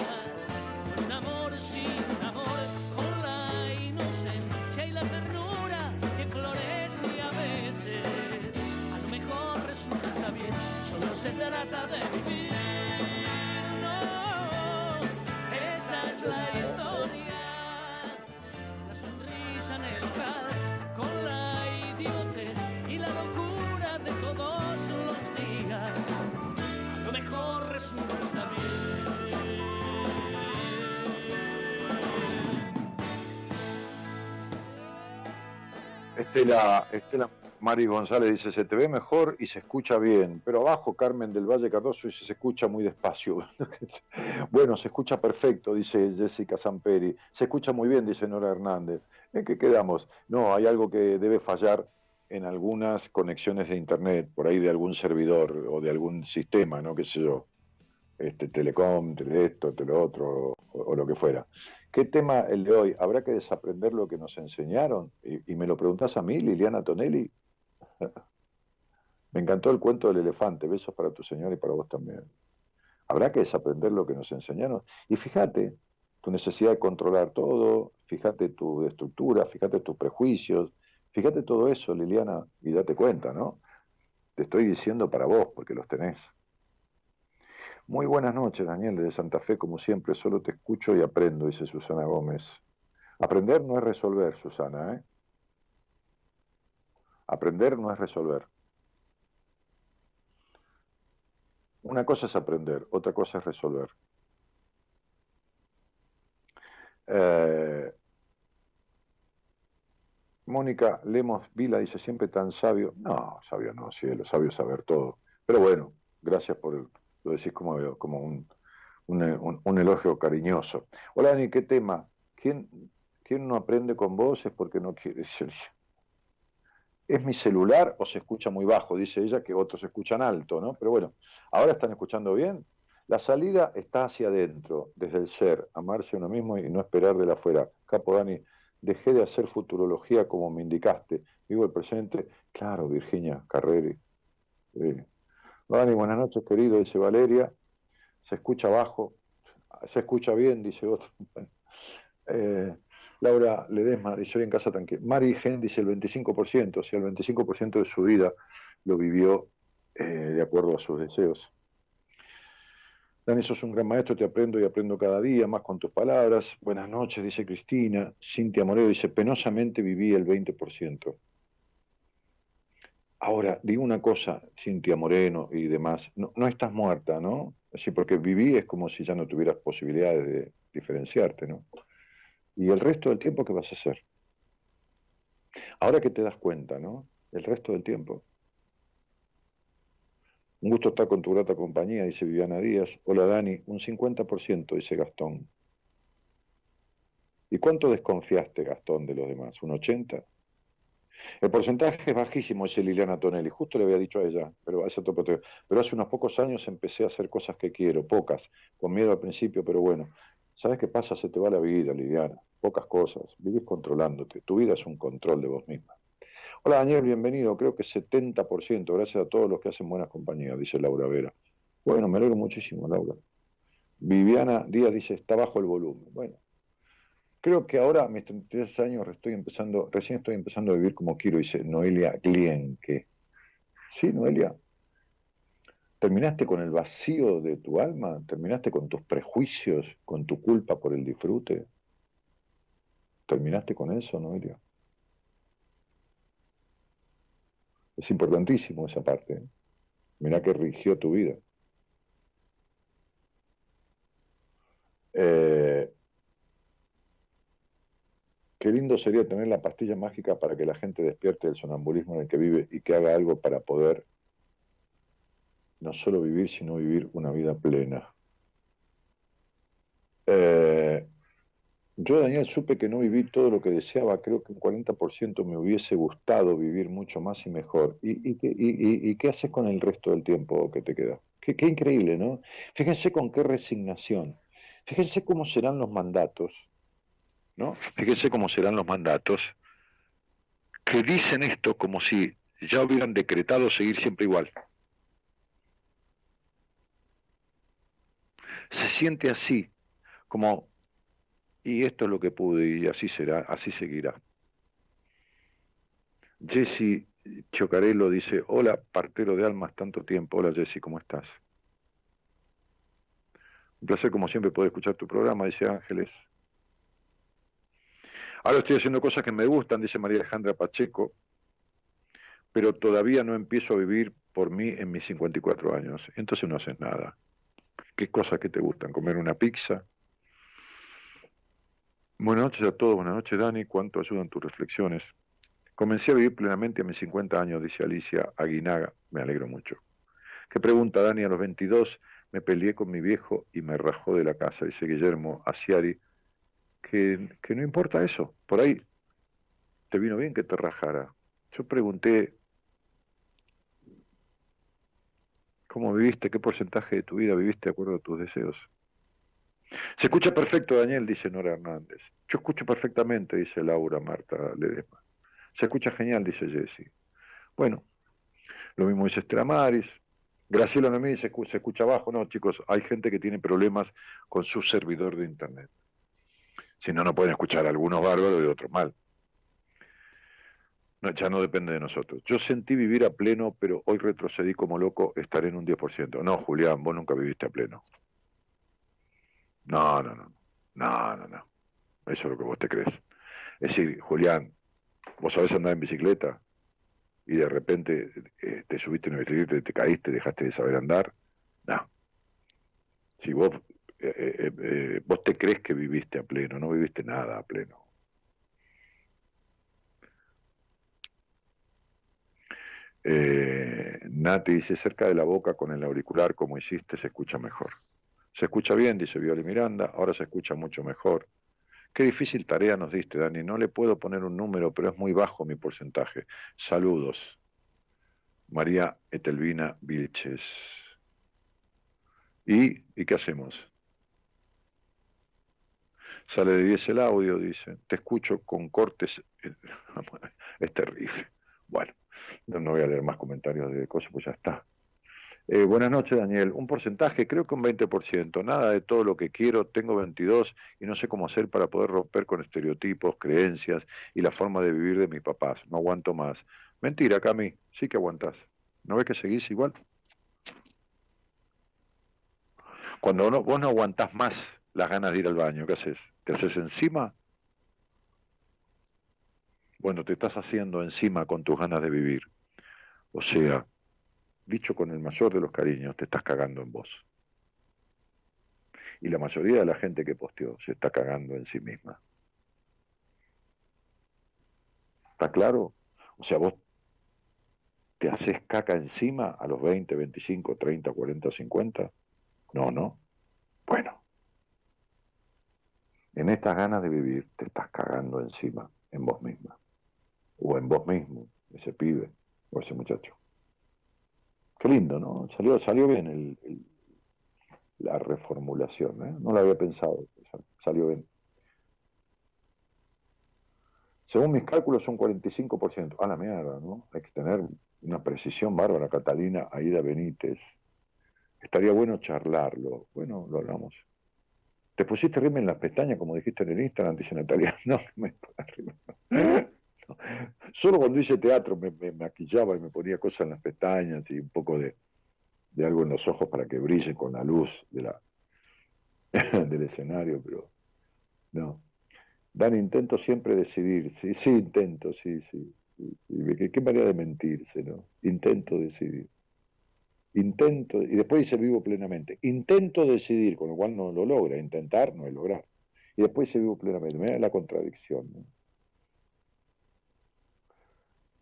Un amor sin amor, con la inocencia y la ternura que florece a veces. A lo mejor resulta bien, solo se trata de vivir. Estela, Estela Mari González dice, se te ve mejor y se escucha bien, pero abajo Carmen del Valle Cardoso dice, se escucha muy despacio. bueno, se escucha perfecto, dice Jessica Samperi. Se escucha muy bien, dice Nora Hernández. ¿En qué quedamos? No, hay algo que debe fallar en algunas conexiones de Internet, por ahí de algún servidor o de algún sistema, ¿no? ¿Qué sé yo? Este, telecom, tele esto, tele otro, o lo que fuera. ¿Qué tema el de hoy? ¿Habrá que desaprender lo que nos enseñaron? Y, me lo preguntás a mí, Liliana Tonelli. me encantó el cuento del elefante. Besos para tu señor y para vos también. Habrá que desaprender lo que nos enseñaron. Y fíjate tu necesidad de controlar todo, fíjate tu estructura, fíjate tus prejuicios, fíjate todo eso, Liliana, y date cuenta, ¿no? Te estoy diciendo para vos, porque los tenés. Muy buenas noches, Daniel, desde Santa Fe, como siempre, solo te escucho y aprendo, dice Susana Gómez. Aprender no es resolver, Susana, ¿eh? Aprender no es resolver. Una cosa es aprender, otra cosa es resolver. Eh, Mónica Lemos Vila dice siempre tan sabio. No, sabio no, cielo, sabio saber todo. Pero bueno, gracias por el, lo decís como, como un, un, elogio cariñoso. Hola Dani, ¿qué tema? ¿Quién, ¿Quién no aprende con vos es porque no quiere? ¿Es mi celular o se escucha muy bajo? Dice ella que otros escuchan alto, ¿no? Pero bueno, ¿ahora están escuchando bien? La salida está hacia adentro, desde el ser, amarse a uno mismo y no esperar de la afuera. Capo Dani, dejé de hacer futurología como me indicaste. Vivo el presente. Claro, Virginia Carreri. Eh. Dani, buenas noches, querido, dice Valeria. Se escucha bajo. Se escucha bien, dice otro. Eh, Laura Ledesma dice, hoy en casa tranquila. Mari Gen dice el 25%, o sea, el 25% de su vida lo vivió eh, de acuerdo a sus deseos. Dani, sos un gran maestro, te aprendo y aprendo cada día, más con tus palabras. Buenas noches, dice Cristina. Cintia Moreo dice, penosamente viví el 20%. Ahora, digo una cosa, Cintia Moreno y demás, no, no estás muerta, ¿no? Así, porque viví es como si ya no tuvieras posibilidades de diferenciarte, ¿no? ¿Y el resto del tiempo qué vas a hacer? Ahora que te das cuenta, ¿no? El resto del tiempo. Un gusto estar con tu grata compañía, dice Viviana Díaz. Hola Dani, un 50%, dice Gastón. ¿Y cuánto desconfiaste, Gastón, de los demás? ¿Un 80%? El porcentaje es bajísimo, dice Liliana Tonelli. Justo le había dicho a ella, pero hace, otro, pero hace unos pocos años empecé a hacer cosas que quiero, pocas, con miedo al principio, pero bueno. ¿Sabes qué pasa? Se te va la vida, Liliana. Pocas cosas. Vivís controlándote. Tu vida es un control de vos misma. Hola Daniel, bienvenido. Creo que 70%. Gracias a todos los que hacen buenas compañías, dice Laura Vera. Bueno, me alegro muchísimo, Laura. Viviana Díaz dice, está bajo el volumen. Bueno, creo que ahora, mis 33 años, estoy empezando, recién estoy empezando a vivir como quiero, dice Noelia Glienke. Sí, Noelia. ¿Terminaste con el vacío de tu alma? ¿Terminaste con tus prejuicios, con tu culpa por el disfrute? ¿Terminaste con eso, Noelia? Es importantísimo esa parte. ¿eh? Mirá que rigió tu vida. Eh, Qué lindo sería tener la pastilla mágica para que la gente despierte del sonambulismo en el que vive y que haga algo para poder no solo vivir, sino vivir una vida plena. Eh, yo, Daniel, supe que no viví todo lo que deseaba. Creo que un 40% me hubiese gustado vivir mucho más y mejor. ¿Y, y, qué haces con el resto del tiempo que te queda? Qué, qué increíble, ¿no? Fíjense con qué resignación. Fíjense cómo serán los mandatos, ¿no? Fíjense cómo serán los mandatos que dicen esto como si ya hubieran decretado seguir siempre igual. Se siente así, como, y esto es lo que pude y así será, así seguirá. Jesse Chocarello dice, hola, partero de almas, tanto tiempo. Hola Jesse, ¿cómo estás? Un placer como siempre poder escuchar tu programa, dice Ángeles. Ahora estoy haciendo cosas que me gustan, dice María Alejandra Pacheco, pero todavía no empiezo a vivir por mí en mis 54 años. Entonces no haces nada. ¿Qué cosas que te gustan? ¿Comer una pizza? Buenas noches a todos, buenas noches Dani, ¿cuánto ayudan tus reflexiones? Comencé a vivir plenamente a mis 50 años, dice Alicia Aguinaga, me alegro mucho. ¿Qué pregunta Dani? A los 22 me peleé con mi viejo y me rajó de la casa, dice Guillermo Asiari, que, que no importa eso, por ahí te vino bien que te rajara. Yo pregunté, ¿cómo viviste? ¿Qué porcentaje de tu vida viviste de acuerdo a tus deseos? Se escucha perfecto, Daniel, dice Nora Hernández. Yo escucho perfectamente, dice Laura Marta Ledesma. Se escucha genial, dice Jesse. Bueno, lo mismo dice Estramaris. Graciela me dice, se escucha abajo. No, chicos, hay gente que tiene problemas con su servidor de Internet. Si no, no pueden escuchar algunos bárbaros y otros mal. No, ya no depende de nosotros. Yo sentí vivir a pleno, pero hoy retrocedí como loco, estaré en un 10%. No, Julián, vos nunca viviste a pleno. No, no, no. No, no, no. Eso es lo que vos te crees. Es decir, Julián, vos sabés andar en bicicleta y de repente eh, te subiste en el bicicleta y te caíste, dejaste de saber andar. No. Si vos, eh, eh, vos te crees que viviste a pleno, no viviste nada a pleno. Nati dice cerca de la boca con el auricular como hiciste se escucha mejor. Se escucha bien, dice Violi Miranda, ahora se escucha mucho mejor. Qué difícil tarea nos diste, Dani. No le puedo poner un número, pero es muy bajo mi porcentaje. Saludos. María Etelvina Vilches. ¿Y, ¿Y qué hacemos? Sale de 10 el audio, dice. Te escucho con cortes. Es terrible. Bueno, no voy a leer más comentarios de cosas, pues ya está. Eh, buenas noches, Daniel. Un porcentaje, creo que un 20%. Nada de todo lo que quiero. Tengo 22 y no sé cómo hacer para poder romper con estereotipos, creencias y la forma de vivir de mis papás. No aguanto más. Mentira, Cami. Sí que aguantas. ¿No ves que seguís igual? Cuando vos no aguantás más las ganas de ir al baño, ¿qué haces? ¿Te haces encima? Bueno, te estás haciendo encima con tus ganas de vivir. O sea, dicho con el mayor de los cariños, te estás cagando en vos. Y la mayoría de la gente que posteó se está cagando en sí misma. ¿Está claro? O sea, vos te haces caca encima a los 20, 25, 30, 40, 50. No, no. Bueno. En estas ganas de vivir te estás cagando encima en vos misma. O en vos mismo, ese pibe o ese muchacho. Qué lindo, ¿no? Salió, salió bien el, la reformulación, ¿eh? No lo había pensado, salió bien. Según mis cálculos son 45%. A la mierda, ¿no? Hay que tener una precisión bárbara, Catalina Aida Benítez. Estaría bueno charlarlo. Bueno, lo hablamos. ¿Te pusiste rima en las pestañas, como dijiste en el Instagram, dice Natalia? No, me Solo cuando hice teatro me, maquillaba y me ponía cosas en las pestañas y un poco de, algo en los ojos para que brillen con la luz de la, del escenario, pero no. Dan, intento siempre decidir, sí, sí, intento, sí, sí. ¿Qué, qué manera de mentirse, ¿no? Intento decidir. Intento, y después dice vivo plenamente. Intento decidir, con lo cual no lo logra. Intentar no es lograr. Y después dice vivo plenamente. Mira la contradicción.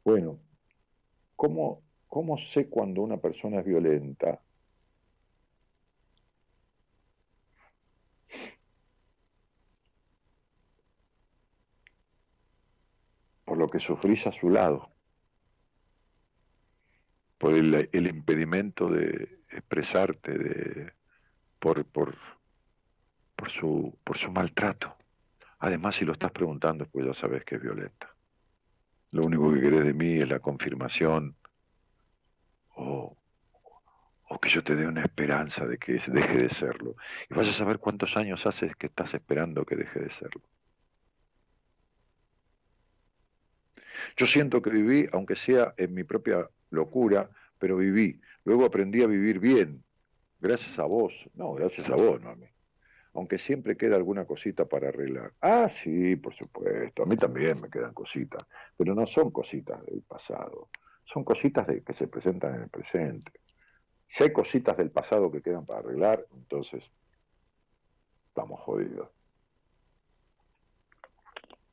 Bueno, ¿cómo, ¿cómo sé cuando una persona es violenta? Por lo que sufrís a su lado por el, impedimento de expresarte, de, por, por, por, su, por su maltrato. Además, si lo estás preguntando, pues ya sabes que es violenta. Lo único que querés de mí es la confirmación o, o que yo te dé una esperanza de que deje de serlo. Y vas a saber cuántos años haces que estás esperando que deje de serlo. Yo siento que viví, aunque sea en mi propia locura, pero viví. Luego aprendí a vivir bien, gracias a vos. No, gracias a vos, no a mí aunque siempre queda alguna cosita para arreglar. Ah, sí, por supuesto, a mí también me quedan cositas, pero no son cositas del pasado, son cositas de, que se presentan en el presente. Si hay cositas del pasado que quedan para arreglar, entonces estamos jodidos.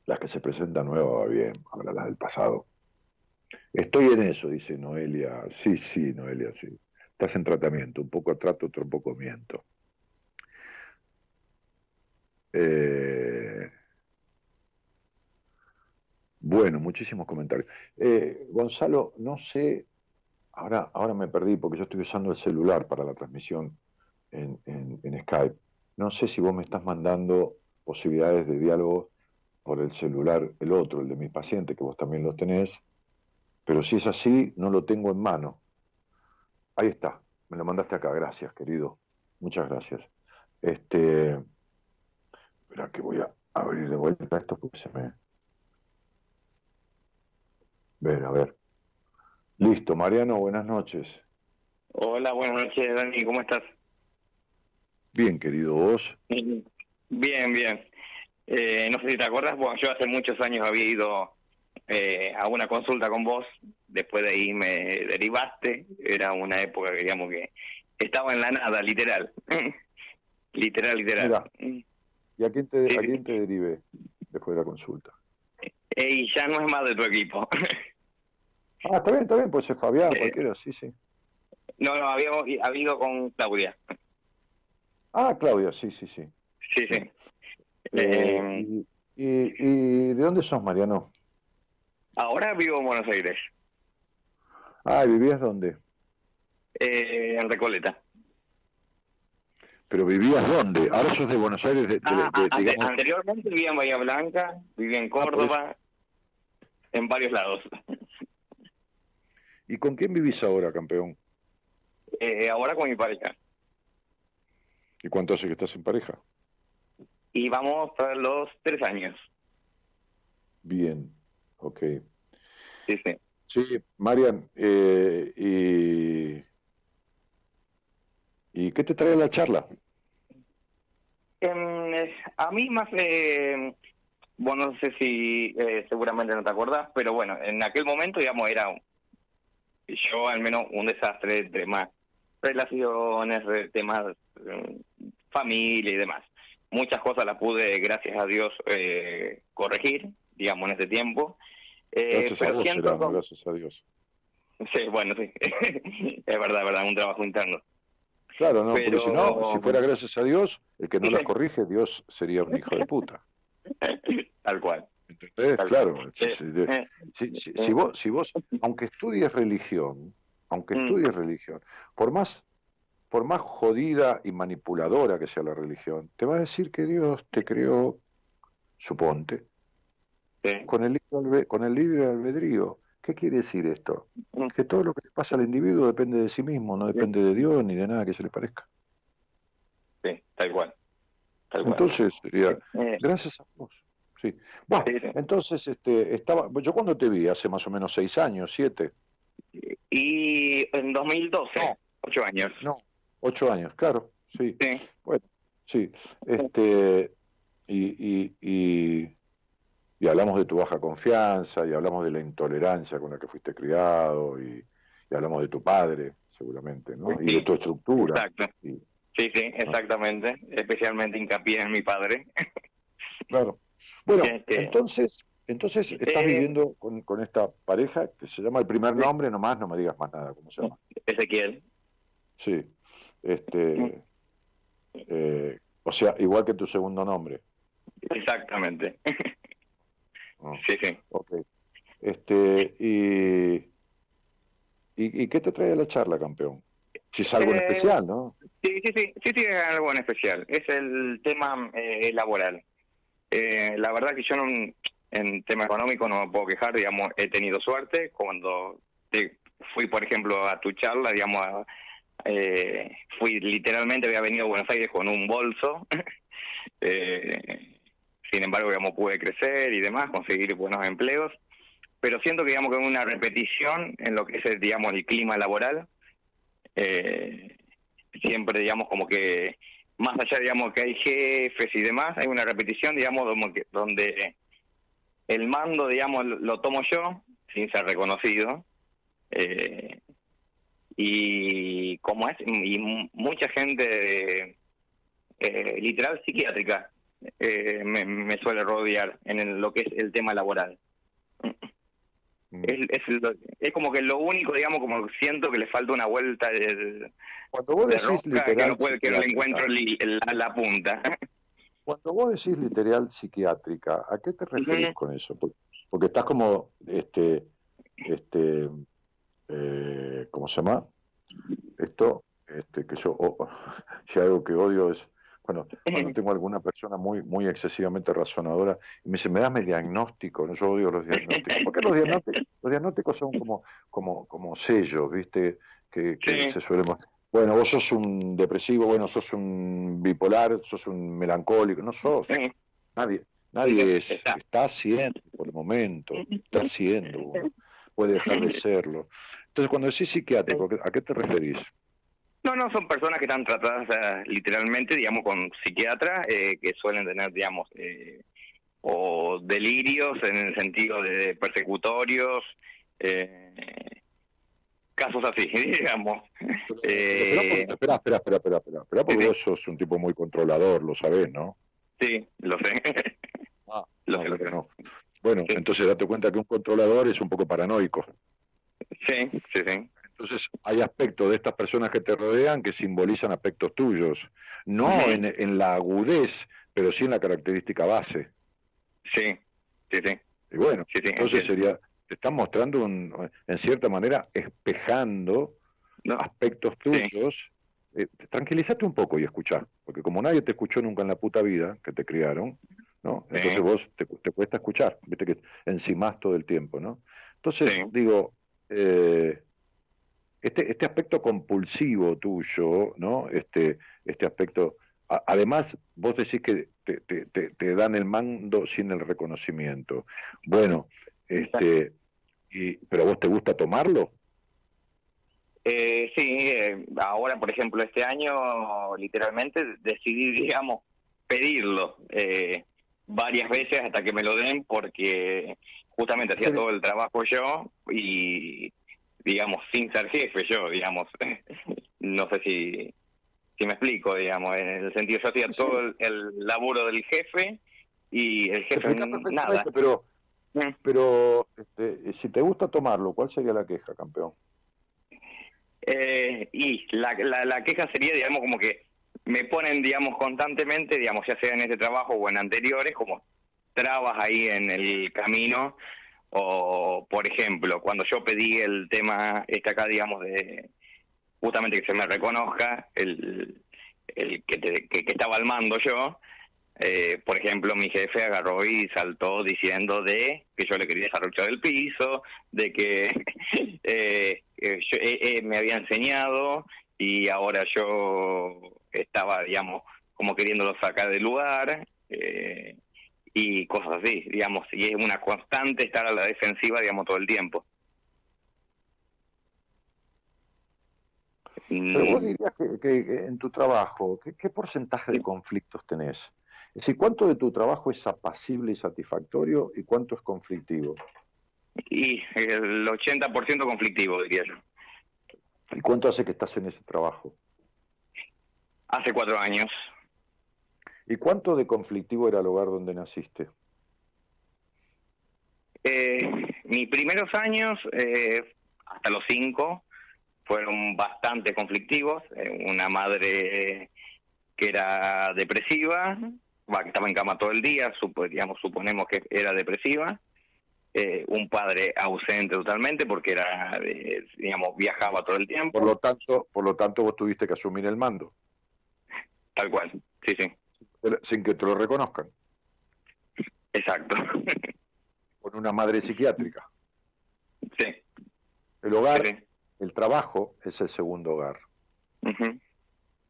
Las que se presentan nuevas va bien, ahora las del pasado. Estoy en eso, dice Noelia. Sí, sí, Noelia, sí. Estás en tratamiento, un poco trato, otro poco miento. Eh, bueno, muchísimos comentarios. Eh, Gonzalo, no sé, ahora, ahora me perdí porque yo estoy usando el celular para la transmisión en, Skype. No sé si vos me estás mandando posibilidades de diálogo por el celular, el otro, el de mi paciente, que vos también lo tenés, pero si es así, no lo tengo en mano. Ahí está, me lo mandaste acá, gracias, querido. Muchas gracias. Este, Espera que voy a abrir de vuelta esto porque se me... Ver, a ver. Listo, Mariano, buenas noches. Hola, buenas noches, Dani, ¿cómo estás? Bien, querido, ¿vos? Bien, bien. Eh, no sé si te acuerdas, bueno, yo hace muchos años había ido eh, a una consulta con vos, después de ahí me derivaste, era una época, digamos, que estaba en la nada, literal. literal, literal. ¿Y a quién te, a quién te derive después de la consulta? Y ya no es más de tu equipo. ah, está bien, está bien, puede ser Fabián, cualquiera, sí, sí. No, no, habíamos habido con Claudia. Ah, Claudia, sí, sí, sí. Sí, sí. Eh, eh, y, y, de dónde sos, Mariano? Ahora vivo en Buenos Aires. Ah, ¿y vivías dónde? Eh, en Recoleta. ¿Pero vivías dónde? Ahora sos de Buenos Aires. De, ah, ah, Anteriormente vivía en Bahía Blanca, vivía en ah, Córdoba, en varios lados. ¿Y con quién vivís ahora, campeón? Eh, ahora con mi pareja. ¿Y cuánto hace que estás en pareja? Y vamos para los tres años. Bien, ok. Sí, sí. Sí, Marian, eh, y ¿Y qué te trae la charla? Em, a mí más, eh, bueno, no sé si eh, seguramente no te acordás, pero bueno, en aquel momento, digamos, era yo al menos un desastre de temas relaciones, de temas em, familia y demás. Muchas cosas las pude, gracias a Dios, eh, corregir, digamos, en ese tiempo. Gracias a Dios, gracias a Dios. Sí, bueno, sí, es verdad, es verdad, un trabajo interno. Claro, no, porque si no, si fuera gracias a Dios, el que no las corrige, Dios sería un hijo de puta. Tal cual. ¿Entendés? claro. Si, vos, si vos, aunque estudies religión, aunque mm. estudies religión, por más, por más jodida y manipuladora que sea la religión, te va a decir que Dios te creó, suponte, con el, con el libre albedrío. ¿Qué quiere decir esto? Mm. Que todo lo que le pasa al individuo depende de sí mismo, no depende de Dios ni de nada que se le parezca. Sí, tal cual. Entonces, sería, eh. gracias a vos. Sí. Bueno, entonces, este, estaba, yo cuando te vi, hace más o menos seis años, siete. Y en 2012, ocho años. No, ocho años, claro, sí. Bueno, sí. Este, y, y y hablamos de tu baja confianza, y hablamos de la intolerancia con la que fuiste criado, y, hablamos de tu padre, seguramente, ¿no? y de tu estructura. Exacto. sí, sí, exactamente. Especialmente hincapié en mi padre. claro. Bueno, entonces, Entonces, estás Eh, viviendo con, con esta pareja que se llama el primer nombre, nomás, no me digas más nada, ¿cómo se llama? Ezequiel. Sí. Este, eh, o sea, igual que tu segundo nombre. Exactamente. ¿no? sí, sí. Ok. Este, y, y, y qué te trae la charla, campeón? Si es algo en Eh, especial, ¿no? Sí, sí, sí, sí, sí, es algo en especial. Es el tema eh, laboral. Eh, la verdad que yo no, en tema económico no me puedo quejar, digamos, he tenido suerte. Cuando te- fui, por ejemplo, a tu charla, digamos, a- eh, fui literalmente, había venido a Buenos Aires con un bolso. Eh, sin embargo, digamos, pude crecer y demás, conseguir buenos empleos. Pero siento que, digamos, que es una repetición en lo que es, digamos, el clima laboral. Eh, siempre, digamos, como que más allá, digamos, que hay jefes y demás, hay una repetición, digamos, donde el mando, digamos, lo, tomo yo, sin ser reconocido. Eh, y como es, y mu- mucha gente, eh, literal psiquiátrica, eh, me, me suele rodear en el- lo que es el tema laboral. Mm. Es, es, lo- es como que lo único, digamos, como siento que le falta una vuelta de, Cuando vos de decís rosca que literal no, puede, que no le encuentro li- la, la punta. Cuando vos decís literal psiquiátrica, ¿a qué te referís Ujú. con eso? Porque, porque estás como, este, este, eh, ¿cómo se llama? Esto, este, que yo, oh, si algo que odio es, bueno, cuando tengo alguna persona muy, muy excesivamente razonadora y me dice, me das mi diagnóstico, ¿no? yo odio los diagnósticos. Porque los diagnósticos, los diagnósticos son como, como, como sellos, ¿viste? Que, que Sí. se suelen bueno, vos sos un depresivo, bueno, sos un bipolar, sos un melancólico, no sos. Nadie, nadie es, Está. está siendo por el momento, está siendo, puede dejar de serlo. Entonces, cuando decís psiquiátrico, ¿a qué te referís? No, no, son personas que están tratadas literalmente, digamos, con psiquiatras, eh, que suelen tener, digamos, eh, o delirios en el sentido de persecutorios, eh, casos así, digamos. Eh, Espera, espera, espera, espera, porque Sí, vos sos un tipo muy controlador, lo sabés, ¿no? sí, lo sé. Ah, Lo no, sé, lo sé. no. Bueno, Sí. entonces date cuenta que un controlador es un poco paranoico. Sí, sí, sí. Entonces, hay aspectos de estas personas que te rodean que simbolizan aspectos tuyos, no en, en la agudez, pero sí en la característica base. Sí, sí, sí. Y bueno, Sí, sí, entonces entiendo. sería, te están mostrando, un, en cierta manera, espejando No, aspectos tuyos. Eh, tranquilízate un poco y escuchá, porque como nadie te escuchó nunca en la puta vida que te criaron, ¿no? Entonces vos te, te cuesta escuchar, viste que encimás todo el tiempo, ¿no? Entonces, digo, eh, este, este aspecto compulsivo tuyo, ¿no? Este, este aspecto, a- además, vos decís que te, te- te- te dan el mando sin el reconocimiento. Bueno, este, y, pero a vos te gusta tomarlo? Eh, sí, eh, ahora, por ejemplo, este año, literalmente decidí, digamos, pedirlo eh, varias veces hasta que me lo den, porque justamente hacía todo el trabajo yo y, digamos, sin ser jefe yo, digamos. no sé si, si me explico, digamos, en el sentido, yo hacía Sí. todo el, el laburo del jefe y el jefe explica nada. Pero, Mm. pero este, si te gusta tomarlo, ¿cuál sería la queja, campeón? Eh, y la, la, la queja sería, digamos, como que me ponen, digamos, constantemente, digamos, ya sea en este trabajo o en anteriores, como trabas ahí en el camino. O, por ejemplo, cuando yo pedí el tema, este acá, digamos, de justamente que se me reconozca el, el que, te- que, estaba al mando yo, eh, por ejemplo, mi jefe agarró y saltó diciendo de que yo le quería desarrollar el piso, de que eh, yo- eh, eh, me había enseñado y ahora yo estaba, digamos, como queriéndolo sacar del lugar eh, y cosas así, digamos, y es una constante estar a la defensiva, digamos, todo el tiempo. Pero vos dirías que, que- que en tu trabajo, ¿qué, qué porcentaje de conflictos tenés? Es decir, ¿cuánto de tu trabajo es apacible y satisfactorio y cuánto es conflictivo? Y el 80% conflictivo, diría yo. ¿Y cuánto hace que estás en ese trabajo? Hace cuatro años. ¿Y cuánto de conflictivo era el hogar donde naciste? Eh, mis primeros años, eh, hasta los cinco, fueron bastante conflictivos. Eh, una madre que era depresiva, que estaba en cama todo el día, digamos, suponemos que era depresiva. Eh, un padre ausente totalmente porque era, eh, digamos, viajaba todo el tiempo. Por lo tanto, por lo tanto, vos tuviste que asumir el mando. Tal cual, sí, sí. Sin que te lo reconozcan. Exacto. Con una madre psiquiátrica. Sí. El hogar, el trabajo es el segundo hogar.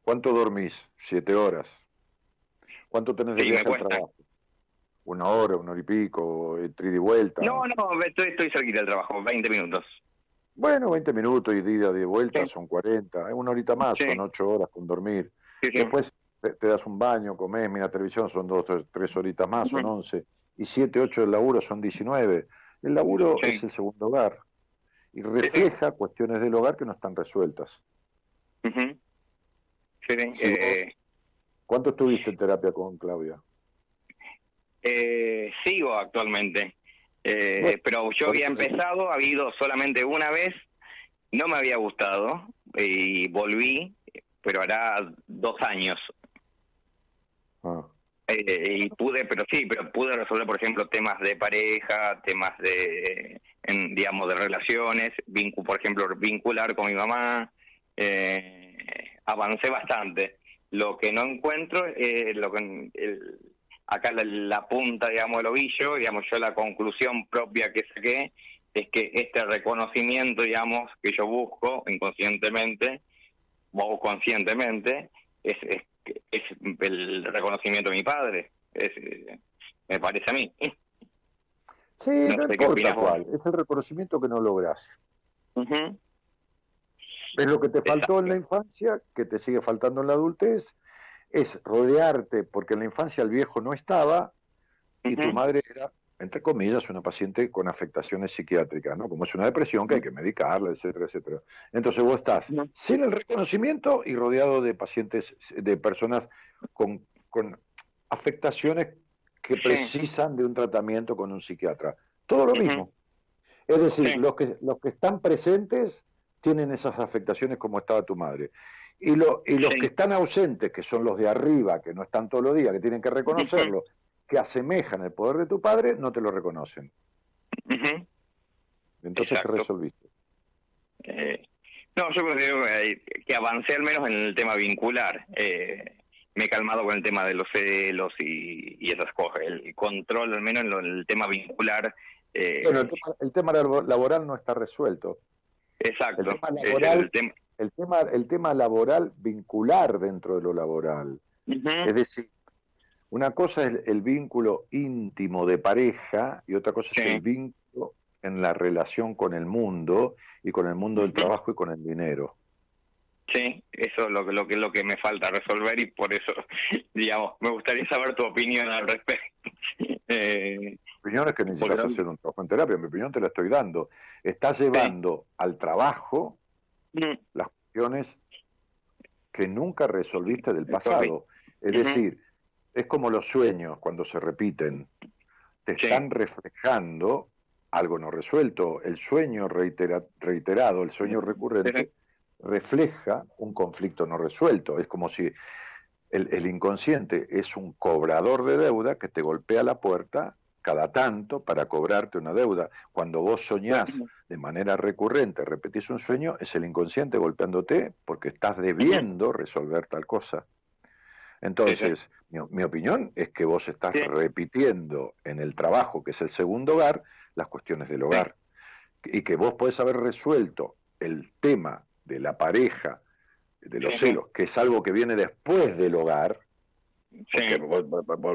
¿Cuánto dormís? Siete horas. ¿Cuánto tenés de viaje al trabajo? Una hora, una hora y pico, tri y vuelta. No, no, estoy, estoy cerquita del trabajo, 20 minutos. Bueno, 20 minutos y día de vuelta son 40, una horita más, son 8 horas con dormir. Después te, das un baño, comés, mira televisión, son 2, 3, horitas más, son 11. Y 7, 8 del laburo son 19. El laburo es el segundo hogar y refleja cuestiones del hogar que no están resueltas. Eh, ¿Cuánto estuviste en terapia con Claudia? Eh, sigo actualmente, eh, pero yo había empezado, ha habido solamente una vez, no me había gustado y volví, pero hará dos años. Eh, y pude, pero sí, pero pude resolver, por ejemplo, temas de pareja, temas de, en, digamos, de relaciones, por ejemplo, vincular con mi mamá. Eh, avancé bastante. Lo que no encuentro, es lo que el, acá la, punta, digamos, del ovillo, digamos, yo la conclusión propia que saqué es que este reconocimiento, digamos, que yo busco inconscientemente o conscientemente, es, es, es el reconocimiento de mi padre, es, me parece a mí. Sí, no, importa cuál, es el reconocimiento que no logras. Es lo que te faltó en la infancia, que te sigue faltando en la adultez, es rodearte, porque en la infancia el viejo no estaba y tu madre era, entre comillas, una paciente con afectaciones psiquiátricas, ¿no? Como es una depresión que hay que medicarla, etcétera, etcétera. Entonces vos estás sin el reconocimiento y rodeado de pacientes, de personas con, con afectaciones que precisan de un tratamiento con un psiquiatra. Todo lo mismo. Es decir, los, que, los que están presentes tienen esas afectaciones como estaba tu madre. Y, y los que están ausentes, que son los de arriba, que no están todos los días, que tienen que reconocerlo, que asemejan el poder de tu padre, no te lo reconocen. Entonces, ¿qué resolviste? Eh, no, yo creo que avancé al menos en el tema vincular. Eh, me he calmado con el tema de los celos y, y esas cosas. El control, al menos en, el tema vincular. Eh, bueno, el tema, laboral no está resuelto. Exacto. El tema laboral, el tema, el tema laboral vincular dentro de lo laboral. Es decir, una cosa es el, vínculo íntimo de pareja y otra cosa es el vínculo en la relación con el mundo y con el mundo del trabajo y con el dinero. Sí, eso es lo, lo, que, lo que me falta resolver y por eso, digamos, me gustaría saber tu opinión al respecto. eh, opinión es que necesitas hacer un trabajo en terapia, mi opinión te la estoy dando. Estás llevando al trabajo Mm. las cuestiones que nunca resolviste del pasado. Es decir, es como los sueños cuando se repiten. Te están reflejando algo no resuelto. El sueño reiterado, el sueño recurrente, refleja un conflicto no resuelto. Es como si el, el, inconsciente es un cobrador de deuda que te golpea la puerta cada tanto para cobrarte una deuda. Cuando vos soñás de manera recurrente, repetís un sueño, es el inconsciente golpeándote porque estás debiendo resolver tal cosa. Entonces, mi, opinión es que vos estás repitiendo en el trabajo, que es el segundo hogar, las cuestiones del hogar. Y que vos podés haber resuelto el tema de la pareja, de los celos, que es algo que viene después del hogar, porque vos,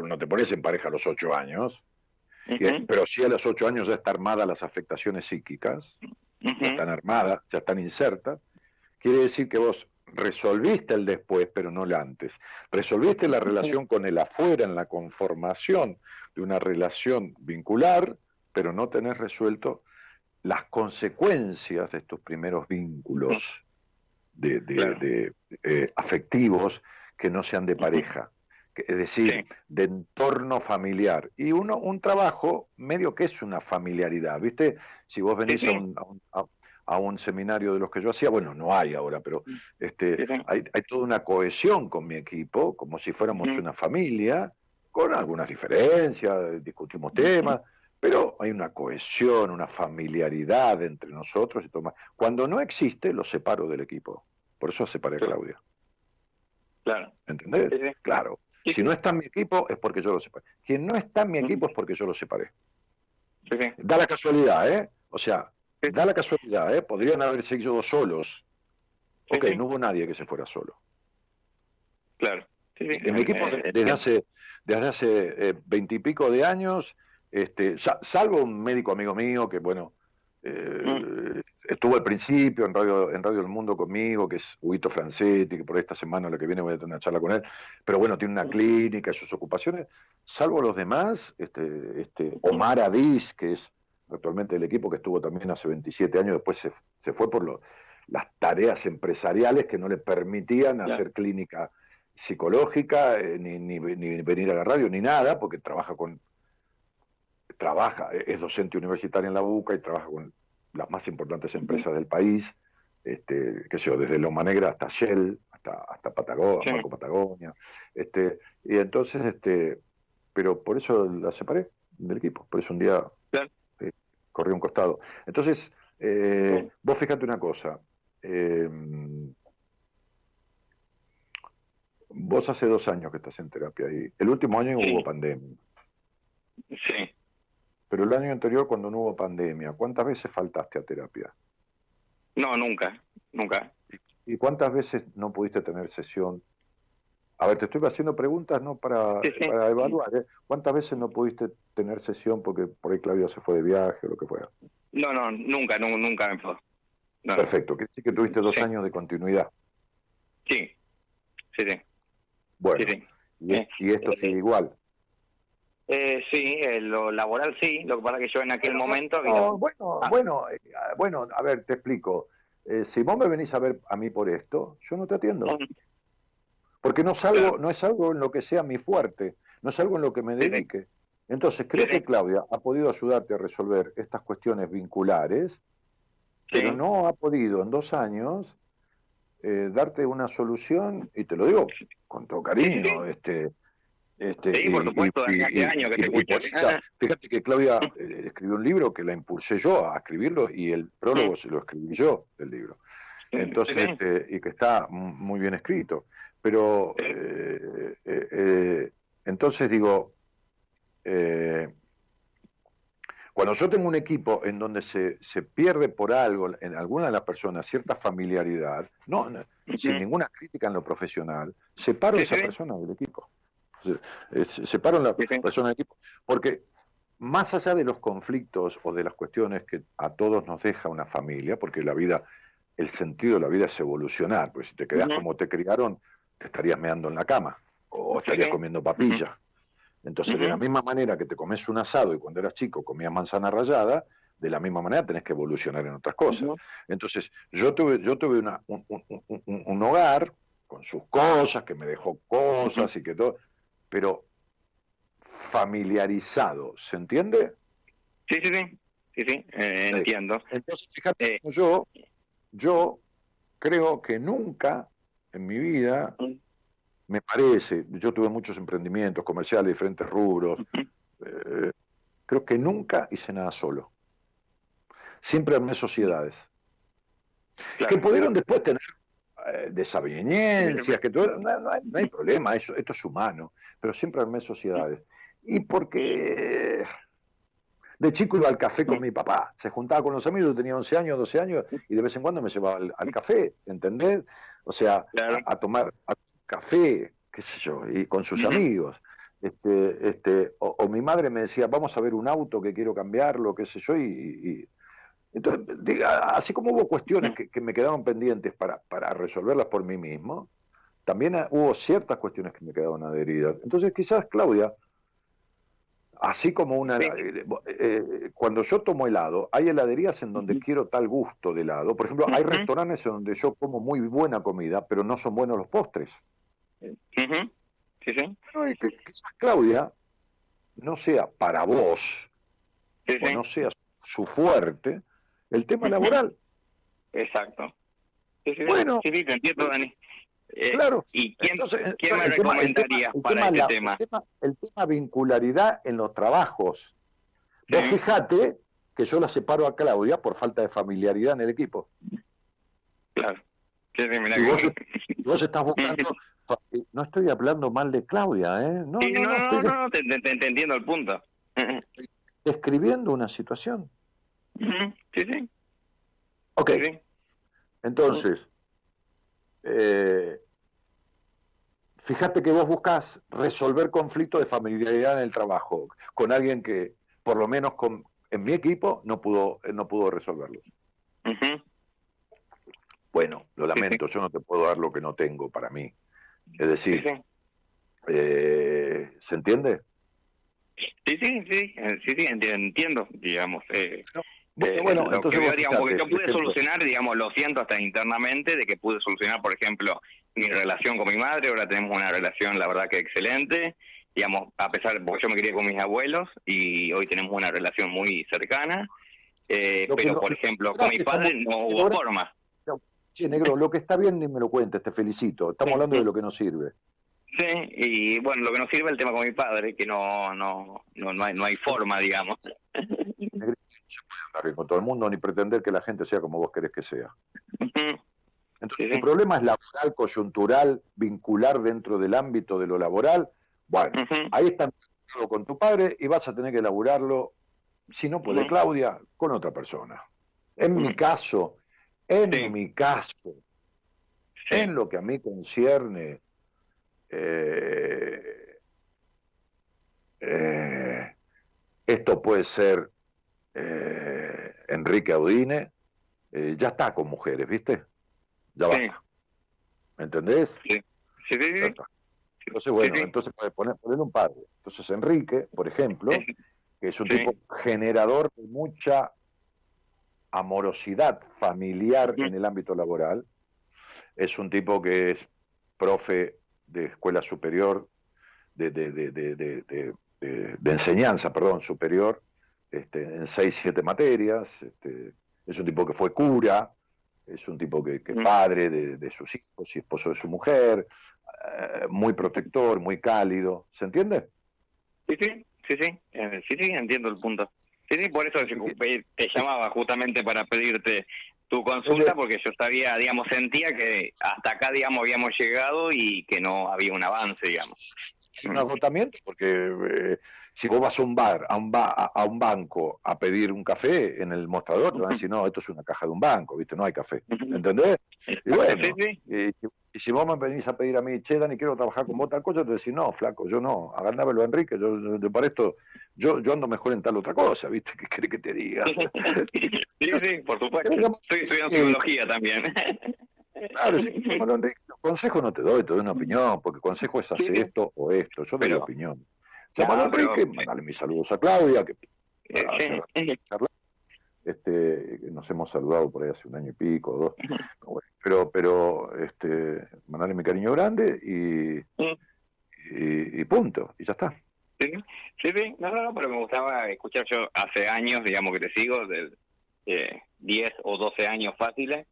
no te pones en pareja a los ocho años, pero sí a los ocho años ya está armada las afectaciones psíquicas, ya están armadas, ya están insertas. Quiere decir que vos resolviste el después, pero no el antes. Resolviste la relación con el afuera en la conformación de una relación vincular, pero no tenés resuelto las consecuencias de estos primeros vínculos de, eh, afectivos que no sean de pareja. Es decir, de entorno familiar. Y uno, un trabajo medio que es una familiaridad, ¿viste? Si vos venís A, un, seminario de los que yo hacía, bueno, no hay ahora, pero este, hay, toda una cohesión con mi equipo, como si fuéramos una familia, con algunas diferencias, discutimos temas, pero hay una cohesión, una familiaridad entre nosotros y todo Cuando no existe, lo separo del equipo. Por eso separé a Claudia. Claro. ¿Entendés? Claro. Si no está en mi equipo es porque yo lo separé. Quien no está en mi equipo es porque yo lo separé. Da la casualidad, ¿eh? O sea, da la casualidad, ¿eh? Podrían haber seguido solos. Ok, no hubo nadie que se fuera solo. Claro. En mi equipo, eh, desde hace desde hace veintipico de años, este, salvo un médico amigo mío que, bueno, eh, mm. estuvo al principio en Radio, en Radio El Mundo conmigo, que es Huito Francetti, que por esta semana, la que viene, voy a tener una charla con él, pero bueno, tiene una mm. clínica y sus ocupaciones, salvo los demás, este, este, Omar Adis, que es actualmente el equipo que estuvo también hace 27 años, después se, se fue por las tareas empresariales que no le permitían hacer clínica psicológica, eh, ni, ni, venir a la radio, ni nada, porque trabaja con trabaja, es docente universitario en la BUCA y trabaja con las más importantes empresas del país, este, qué sé yo, desde Loma Negra hasta Shell, hasta, hasta Patagonia, Patagonia, este, y entonces, este, pero por eso la separé del equipo, por eso un día eh, corrí un costado. Entonces, eh, vos fíjate una cosa, em, vos hace dos años que estás en terapia y el último año hubo pandemia. Sí. Pero el año anterior, cuando no hubo pandemia, ¿cuántas veces faltaste a terapia? No, nunca, nunca. ¿Y cuántas veces no pudiste tener sesión? A ver, te estoy haciendo preguntas no para, evaluar. ¿eh? ¿Cuántas veces no pudiste tener sesión porque por ahí Claudia se fue de viaje o lo que fuera? No, no, nunca, nunca me fue. Perfecto, que sí que tuviste dos años de continuidad. Sí, sí, sí. Bueno, Y, y, esto sigue igual. Eh, sí, lo laboral sí, lo que pasa es que yo en aquel momento... bueno, ah. bueno, eh, bueno, a ver, te explico. Eh, si vos me venís a ver a mí por esto, yo no te atiendo. Porque no es algo, no es algo en lo que sea mi fuerte, no es algo en lo que me dedique. Entonces, creo que Claudia ha podido ayudarte a resolver estas cuestiones vinculares, pero no ha podido en dos años darte una solución, y te lo digo con todo cariño, este este, sí, por supuesto, y, años que te Fíjate que Claudia eh, escribió un libro que la impulsé yo a escribirlo y el prólogo se lo escribí yo del libro. Entonces, este, y que está muy bien escrito. Pero, eh, eh, entonces digo, cuando yo tengo un equipo en donde se, se, pierde por algo en alguna de las personas cierta familiaridad, no, sin ninguna crítica en lo profesional, separo a esa persona del equipo. Separo la persona del equipo. Porque más allá de los conflictos o de las cuestiones que a todos nos deja una familia, porque la vida, el sentido de la vida es evolucionar, pues si te quedas como te criaron, te estarías meando en la cama o estarías comiendo papilla. Entonces, de la misma manera que te comes un asado y cuando eras chico comías manzana rallada, de la misma manera tenés que evolucionar en otras cosas. Entonces, yo tuve, yo tuve una, un, un, hogar con sus cosas, que me dejó cosas y que todo, pero familiarizado, ¿se entiende? Sí, sí, sí, sí, sí, eh, entiendo. Entonces, fíjate, eh, yo, yo creo que nunca en mi vida, me parece, yo tuve muchos emprendimientos comerciales, diferentes rubros, eh, creo que nunca hice nada solo. Siempre armé sociedades. que pudieron después tener eh, desavenencias, que todo, no, hay, problema, eso, esto es humano, pero siempre armé sociedades. Y porque de chico iba al café con mi papá, se juntaba con los amigos, yo tenía 11 años, 12 años, y de vez en cuando me llevaba al, café, ¿entendés? O sea, a, tomar café, qué sé yo, y con sus amigos. Este, este, o, mi madre me decía, vamos a ver un auto que quiero cambiarlo, qué sé yo, y entonces, así como hubo cuestiones que, me quedaban pendientes para, para, resolverlas por mí mismo, también hubo ciertas cuestiones que me quedaban adheridas. Entonces, quizás, Claudia, así como una... Eh, eh, cuando yo tomo helado, hay heladerías en donde quiero tal gusto de helado. Por ejemplo, hay restaurantes en donde yo como muy buena comida, pero no son buenos los postres. sí, sí. que, Claudia no sea para vos, o no sea su fuerte, el tema laboral. Exacto. bueno, sí, te entiendo, Dani. Eh, claro. ¿Y quién, me recomendarías para este tema? El tema, vincularidad en los trabajos. Vos fíjate que yo la separo a Claudia por falta de familiaridad en el equipo. Claro. y vos, estás buscando... no estoy hablando mal de Claudia, ¿eh? No, no, no, no, no, te, entiendo el punto. Estoy describiendo una situación. Sí, sí. Ok. Entonces, eh, fíjate que vos buscas resolver conflictos de familiaridad en el trabajo con alguien que, por lo menos con, en mi equipo, no pudo, no pudo resolverlos. Bueno, lo lamento, yo no te puedo dar lo que no tengo para mí. Es decir, eh, ¿se entiende? Sí, sí, sí, sí, sí, entiendo, digamos. Eh, bueno, entonces yo, pude solucionar, digamos, lo siento hasta internamente, de que pude solucionar, por ejemplo, mi relación con mi madre, ahora tenemos una relación, la verdad que excelente, digamos, a pesar, porque yo me crié con mis abuelos y hoy tenemos una relación muy cercana, eh, pero, por ejemplo, con mi padre no hubo forma. Sí, negro, lo que está bien ni me lo cuentes, te felicito, estamos hablando de lo que nos sirve. Sí, y bueno, lo que nos sirve es el tema con mi padre, que no no no, no, hay, no hay forma, digamos. No se puede andar bien con todo el mundo ni pretender que la gente sea como vos querés que sea. Entonces, el problema es laboral, coyuntural, vincular dentro del ámbito de lo laboral. Bueno, ahí estás con tu padre y vas a tener que laburarlo, si no puede Claudia, con otra persona. En mi caso, en mi caso, en lo que a mí concierne, eh, eh, esto puede ser eh, Enrique Audine, ya está con mujeres, ¿viste? Ya va ¿Me entendés? Sí, sí, sí. Entonces, bueno, entonces puede poner, poner un par. Entonces, Enrique, por ejemplo, que es un tipo generador de mucha amorosidad familiar en el ámbito laboral, es un tipo que es profe de escuela superior, de, de, de, de enseñanza, perdón, superior, este, en seis, siete materias, este, es un tipo que fue cura, es un tipo que, es mm. padre de, sus hijos y esposo de su mujer, eh, muy protector, muy cálido, ¿se entiende? Sí, sí, sí, sí, eh, sí, sí, entiendo el punto. Sí, sí, por eso te llamaba justamente para pedirte tu consulta porque yo sabía, digamos, sentía que hasta acá, digamos, habíamos llegado y que no había un avance, digamos. Un agotamiento, porque eh, si vos vas a un bar, a un, a un banco a pedir un café en el mostrador, te van a decir, no, esto es una caja de un banco, ¿viste? No hay café. ¿Entendés? Y bueno, Y, si vos me venís a pedir a mí, che, Dani, quiero trabajar con vos tal cosa, te decís, no, flaco, yo no, agándamelo a Enrique, yo, yo, para esto, yo, yo ando mejor en tal otra cosa, ¿viste? ¿Qué quiere que te diga? sí, sí, por supuesto. Estoy estudiando psicología también. Claro, sí, bueno, Enrique, consejo no te doy, te doy una opinión, porque consejo es hacer esto o esto, yo doy la opinión. Enrique, mandale mis saludos a Claudia, que este, nos hemos saludado por ahí hace un año y pico, dos. Pero, pero, este, mandarle mi cariño grande y, y, punto, y ya está. Sí, sí, no, no, no, pero me gustaba escuchar yo hace años, digamos que te sigo, de, 10 o 12 años fáciles,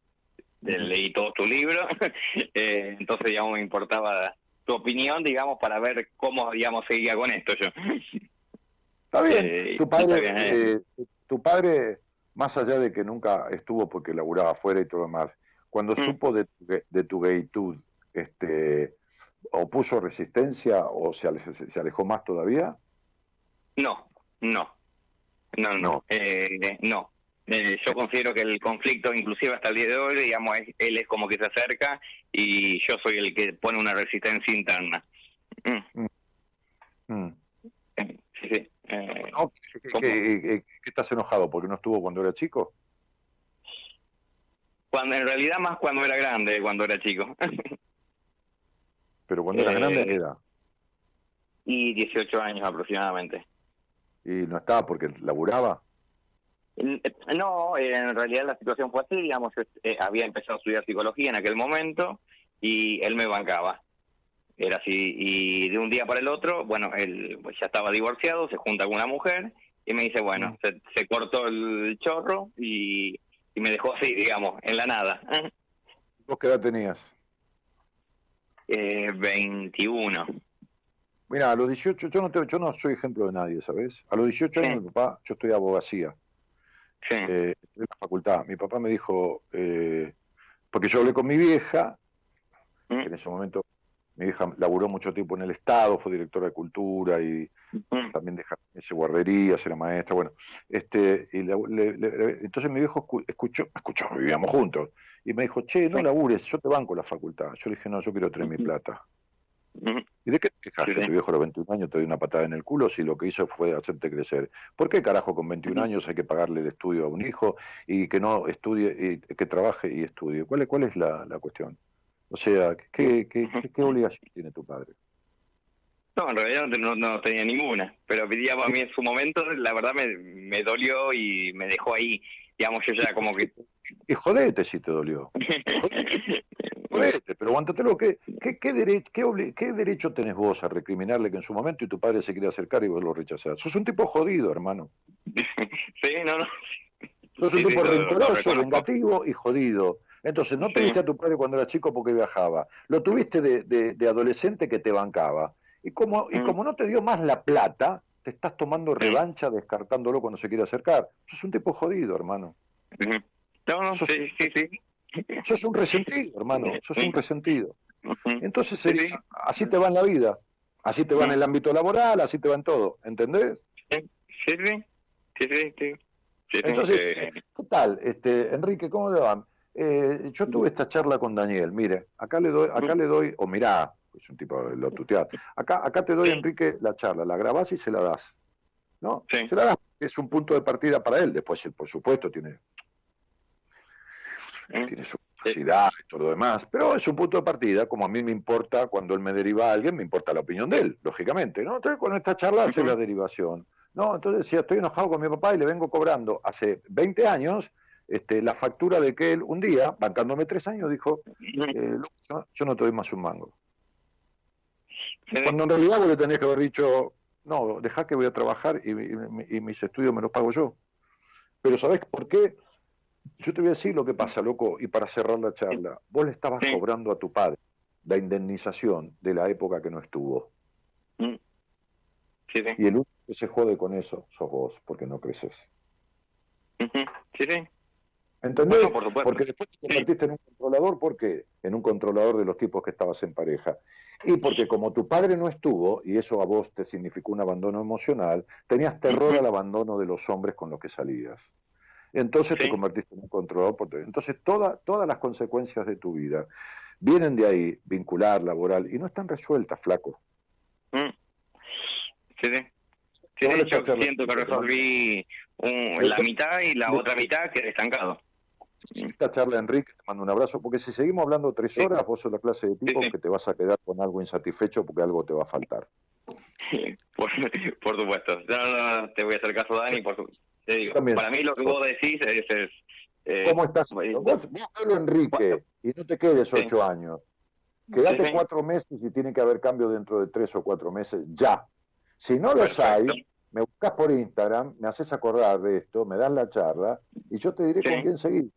leí todo tu libro, eh, entonces, digamos, me importaba tu opinión, digamos, para ver cómo, digamos, seguía con esto yo. Está bien, eh, tu padre, eh, tu padre, más allá de que nunca estuvo porque laburaba afuera y todo lo demás, cuando mm. supo de tu, de tu gaytud, este, o puso resistencia o se alejó, se alejó más todavía? No, no, no, no, eh, no. Eh, yo considero que el conflicto, inclusive hasta el día de hoy, digamos, él es como que se acerca y yo soy el que pone una resistencia interna. Mm. Mm. Sí, sí. Eh, ¿qué, estás enojado? ¿Porque no estuvo cuando era chico? Cuando En realidad más cuando era grande, cuando era chico. ¿Pero cuando era grande eh, era? Y 18 años aproximadamente. ¿Y no estaba porque laburaba? No, en realidad la situación fue así, digamos, eh, había empezado a estudiar psicología en aquel momento y él me bancaba. era así. Y de un día para el otro, bueno, él pues, ya estaba divorciado, se junta con una mujer y me dice, bueno, se, se cortó el chorro y, y me dejó así, digamos, en la nada. ¿Vos qué edad tenías? Eh, 21. Mira, a los 18, yo no, te- yo no soy ejemplo de nadie, ¿sabes? A los 18 años Sí. mi papá, yo estoy abogacía, Sí. eh, en la facultad. Mi papá me dijo, eh, porque yo hablé con mi vieja, que en Mm, ese momento mi vieja laburó mucho tiempo en el Estado, fue directora de cultura y mm, también de ese guarderías, era maestra, bueno, este, y le- le- le- entonces mi viejo escu- escuchó, escuchó, vivíamos juntos, y me dijo, che, no labures, yo te banco la facultad. Yo le dije, no, yo quiero tener mi Ujú. plata. ¿Y de qué te quejas Sí, que tu viejo a los 21 años te dio una patada en el culo si lo que hizo fue hacerte crecer? ¿Por qué carajo con 21 Ujú. años hay que pagarle el estudio a un hijo y que no estudie, y que trabaje y estudie? ¿Cuál, es- cuál es la, la cuestión? O sea, ¿qué, qué, qué, qué obligación tiene tu padre? No, en realidad no, no tenía ninguna, pero digamos, a mí en su momento la verdad me, me dolió y me dejó ahí, digamos, yo ya como que... Y jodete si te dolió. Jodete, pero aguantatelo. ¿Qué, qué, qué, dere- qué, ¿Qué derecho tenés vos a recriminarle que en su momento y tu padre se quiere acercar y vos lo rechazás? Sos un tipo jodido, hermano. sí, no, no. Sos un Sí, sí, tipo lo rencoroso, vengativo y jodido. Entonces, no Sí. tuviste a tu padre cuando era chico porque viajaba. Lo tuviste de, de- de adolescente que te bancaba. Y como, y Mm. como no te dio más la plata, te estás tomando revancha descartándolo cuando se quiere acercar. Sos un tipo jodido, hermano. No, no, Sos- sí, sí, sí. Sos un resentido, hermano. Sos un resentido. Entonces, así te va en la vida. Así te va en el ámbito laboral, así te va en todo. ¿Entendés? Sí, sí, sí, sí, Entonces, eh, ¿qué tal? Este, Enrique, ¿cómo le va? Eh, yo tuve esta charla con Daniel. Mire, acá le doy, acá le doy, o mirá, es un tipo lo tutear. Acá, acá te doy. Enrique, la charla, la grabás y se la das. ¿No? Sí. Se la das, es un punto de partida para él. Después, él, por supuesto, tiene, Mm. tiene su capacidad y todo lo demás, pero es un punto de partida, como a mí me importa cuando él me deriva a alguien, me importa la opinión de él, lógicamente, ¿no? Entonces con esta charla hace la derivación, ¿no? Entonces decía, estoy enojado con mi papá y le vengo cobrando hace 20 años este, la factura de que él un día, bancándome tres años, dijo, eh, yo, yo no te doy más un mango. Cuando en realidad vos le tenías que haber dicho, no, dejá que voy a trabajar y, y- y mis estudios me los pago yo. Pero ¿sabés por qué? Yo te voy a decir lo que pasa, loco, y para cerrar la charla, vos le estabas Sí. cobrando a tu padre la indemnización de la época que no estuvo. Mm. Sí, sí. Y el único que se jode con eso sos vos, porque no creces. Sí, sí. ¿Entendés? Bueno, por. Porque después te convertiste en un controlador, ¿por qué? En un controlador de los tipos que estabas en pareja. Y porque como tu padre no estuvo, y eso a vos te significó un abandono emocional, tenías terror al abandono de los hombres con los que salías. Entonces te convertiste en un controlador. por- Entonces toda- todas las consecuencias de tu vida vienen de ahí, vincular, laboral, y no están resueltas, flaco. Mm. Sí, sí. Sí, de hecho, siento que resolví un- la mitad y la otra mitad quedé estancado. Esta charla, Enrique, te mando un abrazo, porque si seguimos hablando tres Sí. horas, vos sos la clase de tipo Sí, que te vas a quedar con algo insatisfecho porque algo te va a faltar. Por, por supuesto. No, no, no, te voy a hacer caso, Dani. Por su- te digo, También. para mí lo que vos decís es... es eh, ¿Cómo estás? Vos, vos velo, Enrique, y no te quedes Sí. ocho años. Quédate Sí, cuatro meses y tiene que haber cambio dentro de tres o cuatro meses, ya. Si no los hay, me buscas por Instagram, me haces acordar de esto, me das la charla y yo te diré Sí. con quién seguir.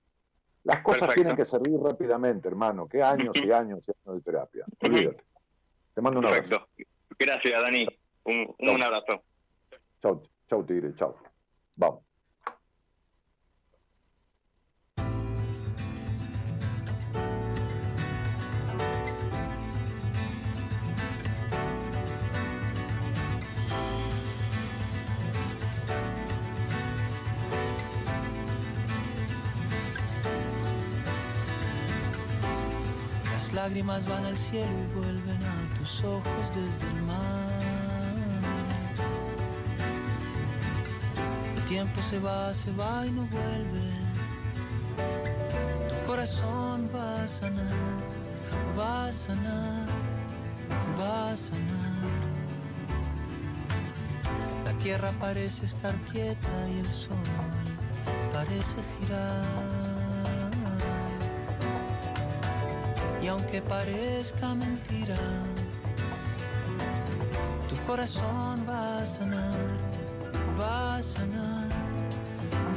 Las cosas Perfecto. tienen que servir rápidamente, hermano. ¿Qué años y años y años de terapia? Olvídate. Te mando un abrazo. Perfecto. Gracias, Dani. Un, un Chau. abrazo. Chau, chau, Tigre, chau. Las lágrimas van al cielo y vuelven a tus ojos desde el mar. Tiempo se va, se va y no vuelve. Tu corazón va a sanar, va a sanar, va a sanar. La tierra parece estar quieta y el sol parece girar. Y aunque parezca mentira, corazón va a sanar, va a sanar,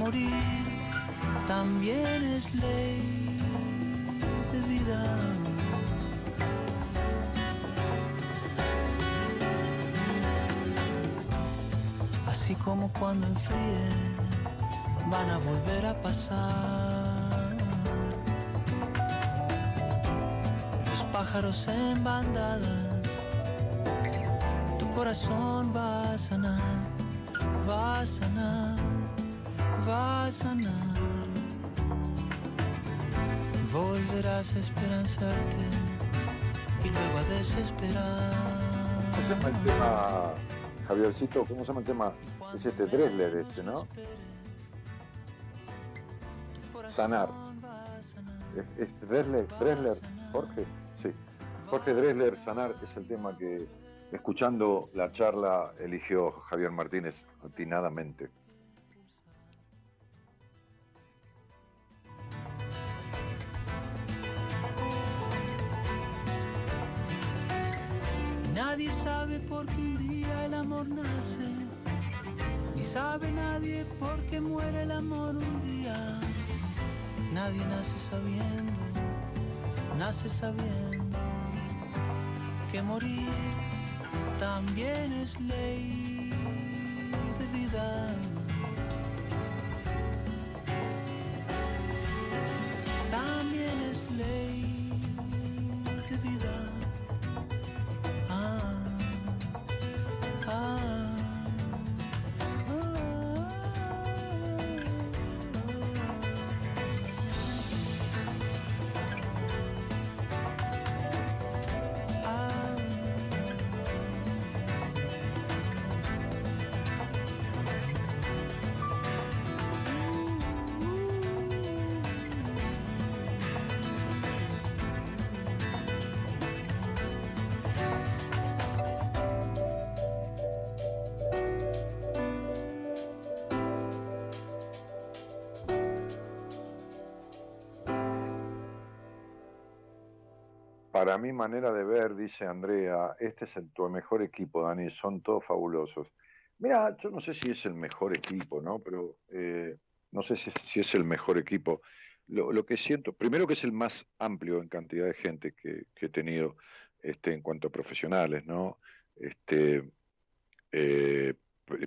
morir también es ley de vida. Así como cuando enfríe, van a volver a pasar. Los pájaros en bandadas, tu corazón va a sanar, va a sanar, sanar. Volverás a esperanzarte y luego a desesperar. ¿Cómo se llama el tema, Javiercito? ¿Cómo se llama el tema? Es este Dresler, este, ¿no? Sanar. ¿Es, es Dresler, Dresler, Jorge? Sí. Jorge Dresler, Sanar es el tema que, escuchando la charla, eligió Javier Martínez atinadamente. Nadie sabe por qué un día el amor nace, ni sabe nadie por qué muere el amor un día. Nadie nace sabiendo, nace sabiendo que morir también es ley de vida. También es ley de vida. Ah, ah, Para mi manera de ver, dice Andrea, este es el, tu mejor equipo, Dani, son todos fabulosos. Mira, yo no sé si es el mejor equipo, ¿no? Pero eh, no sé si, es el mejor equipo. Lo, que siento, primero que es el más amplio en cantidad de gente que, que he tenido este, en cuanto a profesionales, ¿no? Este, eh,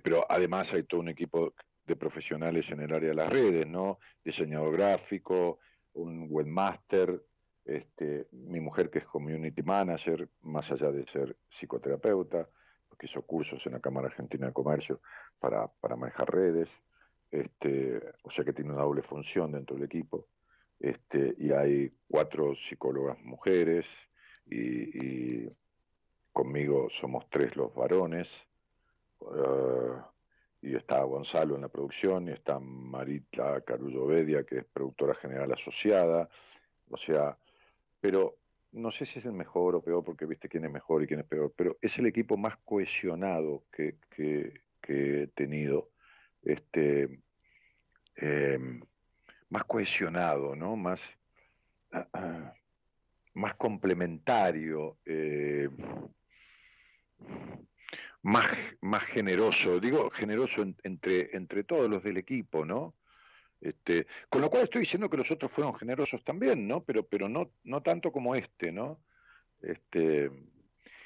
pero además hay todo un equipo de profesionales en el área de las redes, ¿no? Diseñador gráfico, un webmaster, este, mi mujer que es community manager, más allá de ser psicoterapeuta, que hizo cursos en la Cámara Argentina de Comercio para, para manejar redes, este, o sea que tiene una doble función dentro del equipo. Este, y hay cuatro psicólogas mujeres y, conmigo somos tres los varones. Uh, y está Gonzalo en la producción, y está Marita Carullo Bedia, que es productora general asociada. O sea, pero no sé si es el mejor o peor, porque viste quién es mejor y quién es peor, pero es el equipo más cohesionado que, he tenido. Este, eh, más cohesionado, ¿no? Más, más complementario, eh, más, más generoso, digo generoso en, entre, entre todos los del equipo, ¿no? Este, con lo cual estoy diciendo que los otros fueron generosos también, ¿no? Pero, pero no, no tanto como este, ¿no? Este,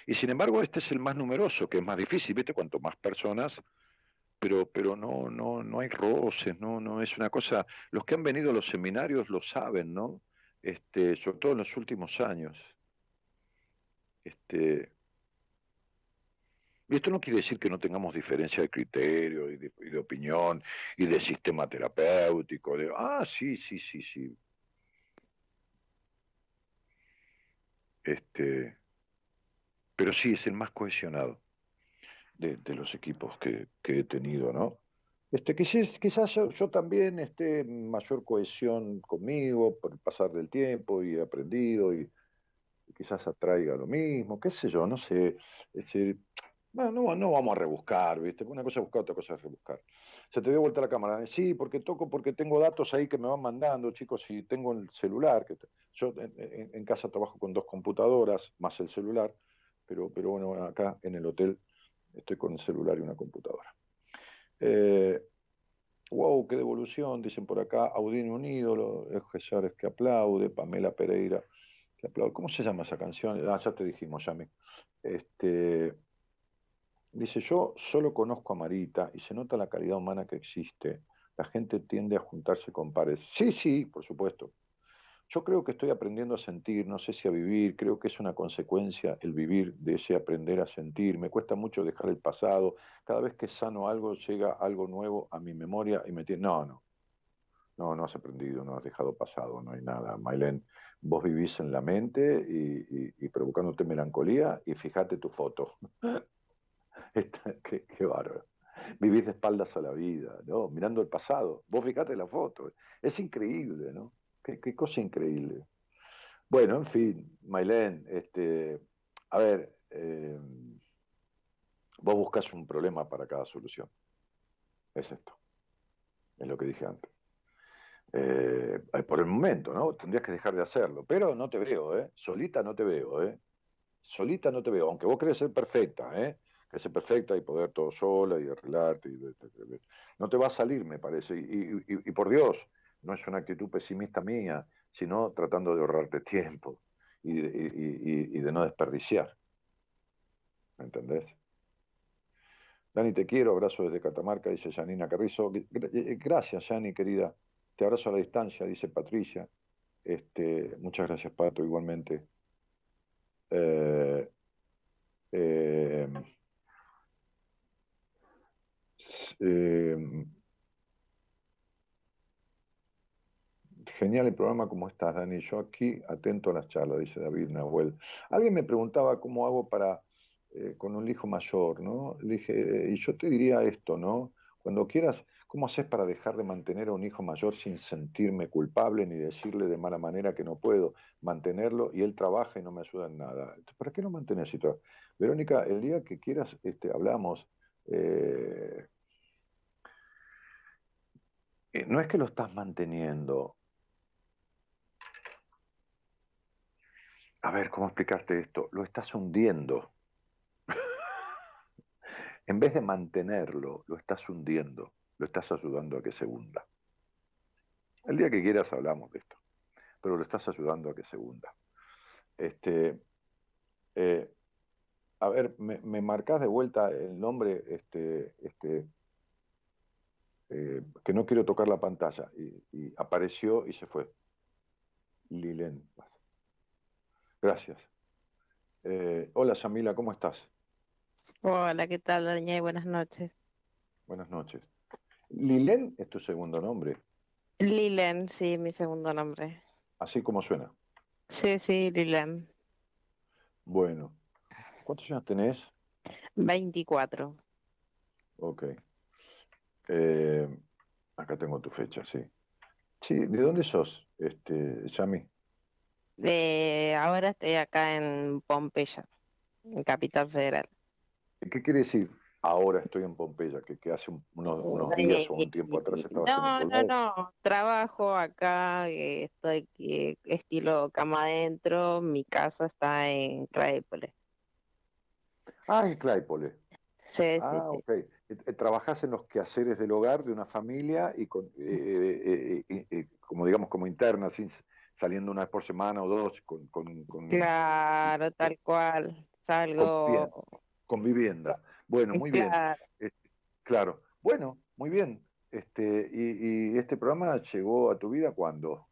y sin embargo, este es el más numeroso, que es más difícil, ¿viste? Cuanto más personas, pero, pero no, no, no hay roces, no, no es una cosa. Los que han venido a los seminarios lo saben, ¿no? Este, sobre todo en los últimos años. Este, y esto no quiere decir que no tengamos diferencia de criterio y de, y opinión y de sistema terapéutico. De, ah, sí, sí, sí, sí. Este, pero sí es el más cohesionado de, los equipos que, he tenido, ¿no? Este, quizás, quizás yo, también esté mayor cohesión conmigo por el pasar del tiempo y he aprendido y, quizás atraiga lo mismo, qué sé yo, no sé. No, no vamos a rebuscar, ¿viste? Una cosa es buscar, otra cosa es rebuscar. Se te dio vuelta la cámara. Sí, porque toco, porque tengo datos ahí que me van mandando, chicos, y tengo el celular. Que yo en, casa trabajo con dos computadoras, más el celular, pero, pero bueno, acá en el hotel estoy con el celular y una computadora. Eh, wow, qué devolución, dicen por acá. Audine un ídolo, Jesús que aplaude, Pamela Pereira que aplaude. ¿Cómo se llama esa canción? Ah, ya te dijimos, Yami. Este, Dice, yo solo conozco a Marita y se nota la calidad humana que existe. La gente tiende a juntarse con pares. Sí, sí, por supuesto. Yo creo que estoy aprendiendo a sentir, no sé si a vivir, creo que es una consecuencia el vivir de ese aprender a sentir. Me cuesta mucho dejar el pasado. Cada vez que sano algo, llega algo nuevo a mi memoria y me tiene... No, no. No, no has aprendido, no has dejado pasado, no hay nada. Mailen, vos vivís en la mente y, y provocándote melancolía y fíjate tu foto. qué, qué bárbaro. Vivís de espaldas a la vida, ¿no? Mirando el pasado. Vos fijate la foto. Es increíble, ¿no? Qué, cosa increíble. Bueno, en fin, Mailén, este, a ver, eh, vos buscas un problema para cada solución. Es esto. Es lo que dije antes. Eh, por el momento, ¿no? Tendrías que dejar de hacerlo. Pero no te veo, ¿eh? Solita no te veo, ¿eh? Solita no te veo, aunque vos crees ser perfecta, ¿eh? Que ser perfecta y poder todo sola y arreglarte. no te va a salir, me parece. Y, por Dios, no es una actitud pesimista mía, sino tratando de ahorrarte tiempo y, de no desperdiciar. ¿Me entendés? Dani, te quiero, abrazo desde Catamarca, dice Janina Carrizo. Eh, gracias, Jani, querida. Te abrazo a la distancia, dice Patricia. Este, muchas gracias, Pato, igualmente. eh, eh eh, genial el programa, ¿cómo estás, Dani? Yo aquí atento a las charlas, dice David Nahuel. Alguien me preguntaba cómo hago para eh, con un hijo mayor, ¿no? Dije, eh, y yo te diría esto, ¿no? Cuando quieras, ¿cómo haces para dejar de mantener a un hijo mayor sin sentirme culpable ni decirle de mala manera que no puedo mantenerlo y él trabaja y no me ayuda en nada? ¿Para qué no mantener así? Verónica, el día que quieras, este, hablamos. No es que lo estás manteniendo. A ver, ¿cómo explicarte esto? Lo estás hundiendo. en vez de mantenerlo, lo estás hundiendo, lo estás ayudando a que se hunda. El día que quieras hablamos de esto, pero lo estás ayudando a que se hunda. Este, eh, a ver, me, me marcas de vuelta el nombre, este, este, eh, que no quiero tocar la pantalla. Y, apareció y se fue. Lilen. Gracias. Eh, hola, Samila, ¿cómo estás? Hola, ¿qué tal, Daniel? Buenas noches. Buenas noches. ¿Lilen es tu segundo nombre? Lilen, sí, mi segundo nombre. Así como suena. Sí, sí, Lilen. Bueno. ¿Cuántos años tenés? 24. Ok. Eh, acá tengo tu fecha, sí. Sí, ¿de dónde sos, este, Yami? De, ahora estoy acá en Pompeya, en Capital Federal. ¿Qué quiere decir ahora estoy en Pompeya? Que, hace unos, días o un tiempo atrás estabas no, en No, no, trabajo acá, eh, estoy estilo cama adentro, mi casa está en Claypole. Ah, en Claypole. Sí, sí, ah, ok. Eh, eh, trabajás en los quehaceres del hogar de una familia y con, eh, como digamos como interna, sin, saliendo una vez por semana o dos con... claro, tal cual, salgo... Con, vivienda. Bueno, muy bien. claro, bueno, muy bien. Este, y, y, este programa llegó a tu vida cuándo?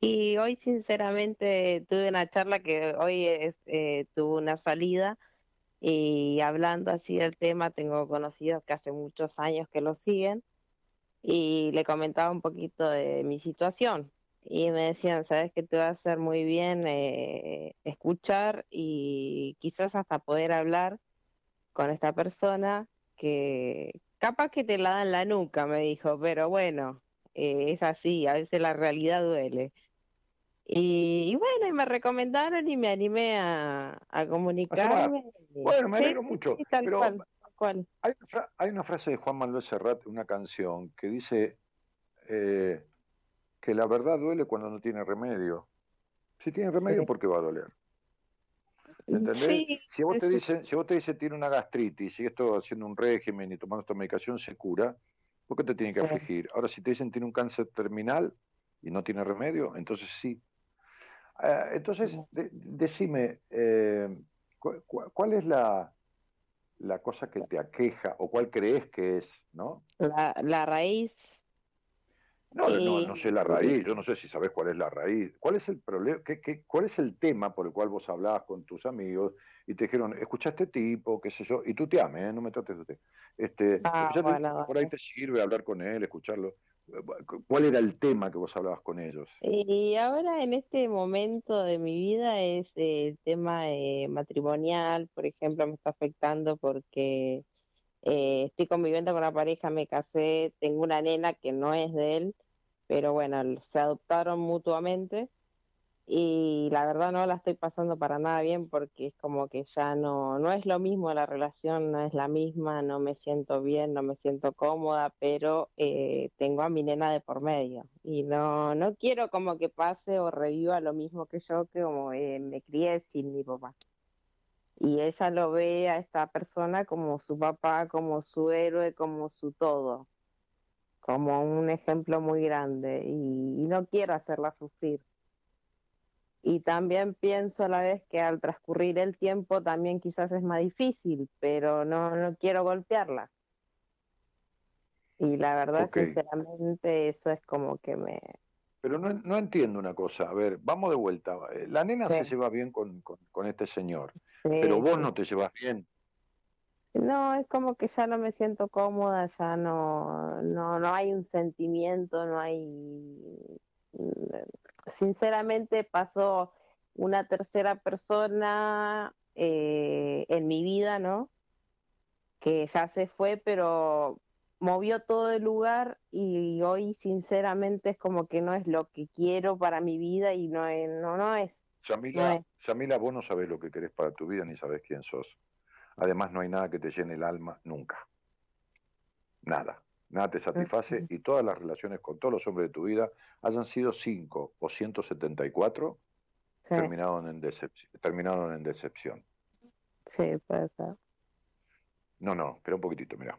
Y hoy sinceramente tuve una charla que hoy es, tuvo una salida y hablando así del tema, tengo conocidos que hace muchos años que lo siguen y le comentaba un poquito de mi situación, y me decían, sabes que te va a hacer muy bien eh, escuchar y quizás hasta poder hablar con esta persona que capaz que te la dan la nuca, me dijo, pero bueno, eh, es así, a veces la realidad duele. Y, bueno, y me recomendaron y me animé a, comunicarme. Bueno, me alegro mucho. pero Hay, una frase de Juan Manuel Serrat, una canción, que dice eh, que la verdad duele cuando no tiene remedio. Si tiene remedio, ¿por qué va a doler? ¿Entendés? si vos te dicen, si vos te dicen tiene una gastritis y esto haciendo un régimen y tomando esta medicación se cura, ¿por qué te tiene que afligir? Ahora, si te dicen tiene un cáncer terminal y no tiene remedio, entonces sí. Eh, entonces, decime, eh, ¿cuál es la, la cosa que te aqueja o cuál crees que es, no? La, la raíz. No, no, no sé la raíz, yo no sé si sabes cuál es la raíz. ¿Cuál es el problema? ¿Qué, qué, cuál es el tema por el cual vos hablabas con tus amigos y te dijeron, escucha este tipo, qué sé yo, y tú te ames, ¿eh? no me trates de usted. Este, ah, por ahí te sirve hablar con él, escucharlo. ¿Cuál era el tema que vos hablabas con ellos? Y ahora en este momento de mi vida es el tema matrimonial, por ejemplo, me está afectando porque eh, estoy conviviendo con una pareja, me casé, tengo una nena que no es de él, pero bueno, se adoptaron mutuamente y la verdad no la estoy pasando para nada bien porque es como que ya no, no es lo mismo la relación, no es la misma, no me siento bien, no me siento cómoda, pero eh, tengo a mi nena de por medio. Y no, no quiero como que pase o reviva lo mismo que yo que como eh, me crié sin mi papá. Y ella lo ve a esta persona como su papá, como su héroe, como su todo, como un ejemplo muy grande. Y no quiero hacerla sufrir y también pienso a la vez que al transcurrir el tiempo también quizás es más difícil, pero no, no quiero golpearla. Y la verdad, sinceramente, eso es como que me... Pero no, no entiendo una cosa, a ver, vamos de vuelta. Eh, la nena se lleva bien con, con, este señor, pero vos no te llevas bien. No, es como que ya no me siento cómoda, ya no, no, no hay un sentimiento, no hay sinceramente pasó una tercera persona eh, en mi vida, ¿no? Que ya se fue, pero movió todo el lugar y hoy sinceramente es como que no es lo que quiero para mi vida y no es, no, no es. Yamila, vos no sabés lo que querés para tu vida ni sabés quién sos. Además no hay nada que te llene el alma nunca. Nada nada te satisface y todas las relaciones con todos los hombres de tu vida, hayan sido 5 o 174, terminaron, en decepción, terminaron en decepción. Sí, puede ser. No, no, espera un poquitito, mira.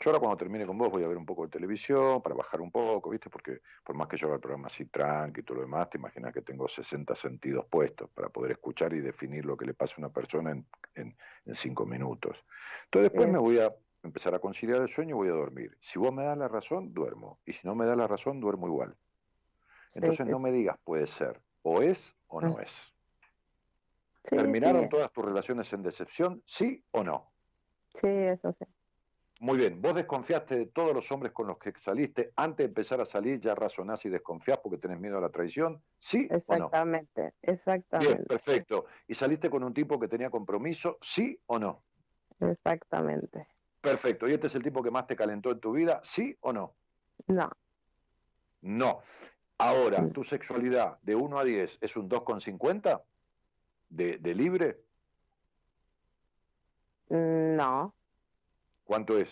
Yo ahora cuando termine con vos voy a ver un poco de televisión para bajar un poco, ¿viste? Porque por más que yo haga el programa así tranqui y todo lo demás, te imaginas que tengo 60 sentidos puestos para poder escuchar y definir lo que le pasa a una persona en, en, cinco minutos. Entonces después me voy a empezar a conciliar el sueño y voy a dormir. Si vos me das la razón, duermo. Y si no me das la razón, duermo igual. Entonces no me digas puede ser. O es o no es. ¿Terminaron todas tus relaciones en decepción? ¿Sí o no? Sí, eso sí. Muy bien, vos desconfiaste de todos los hombres con los que saliste, antes de empezar a salir ya razonás y desconfiás porque tenés miedo a la traición, ¿sí exactamente, o no? Exactamente, Bien, perfecto. ¿Y saliste con un tipo que tenía compromiso, sí o no? Exactamente. Perfecto. ¿Y este es el tipo que más te calentó en tu vida? ¿Sí o no? No. No. Ahora, ¿tu sexualidad de 1 a 10 es un 2,50? ¿De, ¿De libre? Mm, no. ¿Cuánto es?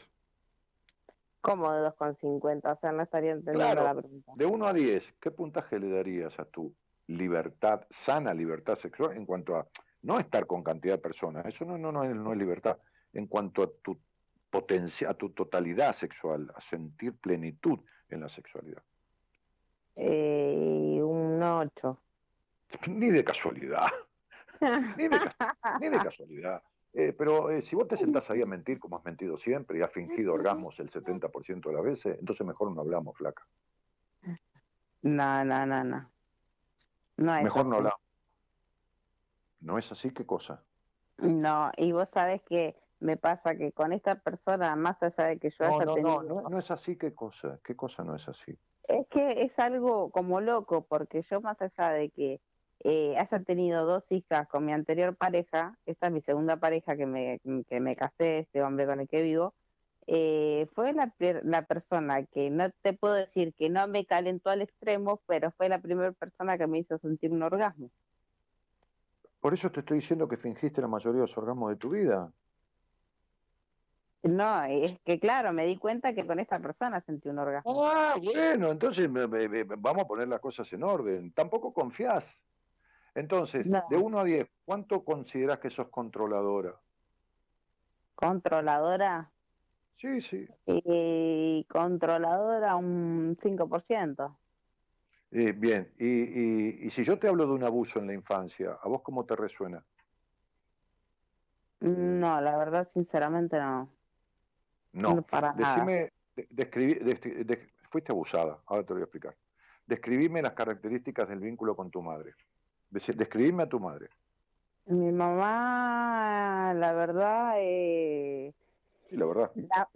¿Cómo de 2,50? O sea, no estaría entendiendo la pregunta. De 1 a 10, ¿qué puntaje le darías a tu libertad, sana libertad sexual en cuanto a no estar con cantidad de personas? Eso no, no, no, es, no es libertad. En cuanto a tu potencia, a tu totalidad sexual, a sentir plenitud en la sexualidad? Eh, un 8. Ni de casualidad. ni, de, casualidad. Eh, pero eh, si vos te sentás ahí a mentir, como has mentido siempre, y has fingido orgasmos el 70% de las veces, entonces mejor no hablamos, flaca. No, no, no, no. mejor no hablamos. ¿No es así? ¿Qué cosa? No, y vos sabés que me pasa que con esta persona, más allá de que yo no, haya no, tenido... No, no, no es así, ¿qué cosa? ¿Qué cosa no es así? Es que es algo como loco, porque yo más allá de que eh, haya tenido dos hijas con mi anterior pareja, esta es mi segunda pareja que me, que me casé, este hombre con el que vivo, eh, fue la, la persona que no te puedo decir que no me calentó al extremo, pero fue la primera persona que me hizo sentir un orgasmo. Por eso te estoy diciendo que fingiste la mayoría de los orgasmos de tu vida. No, es que claro, me di cuenta que con esta persona sentí un orgasmo. Ah, bueno, entonces vamos a poner las cosas en orden. Tampoco confías. Entonces, de 1 a 10, ¿cuánto consideras que sos controladora? ¿Controladora? Sí, sí. Y controladora un 5%. Eh, bien, y, y, y si yo te hablo de un abuso en la infancia, ¿a vos cómo te resuena? No, la verdad, sinceramente no. No, para decime, fuiste abusada, ahora te lo voy a explicar. Describime las características del vínculo con tu madre. Describime a tu madre. Mi mamá, la verdad, eh, sí, la verdad.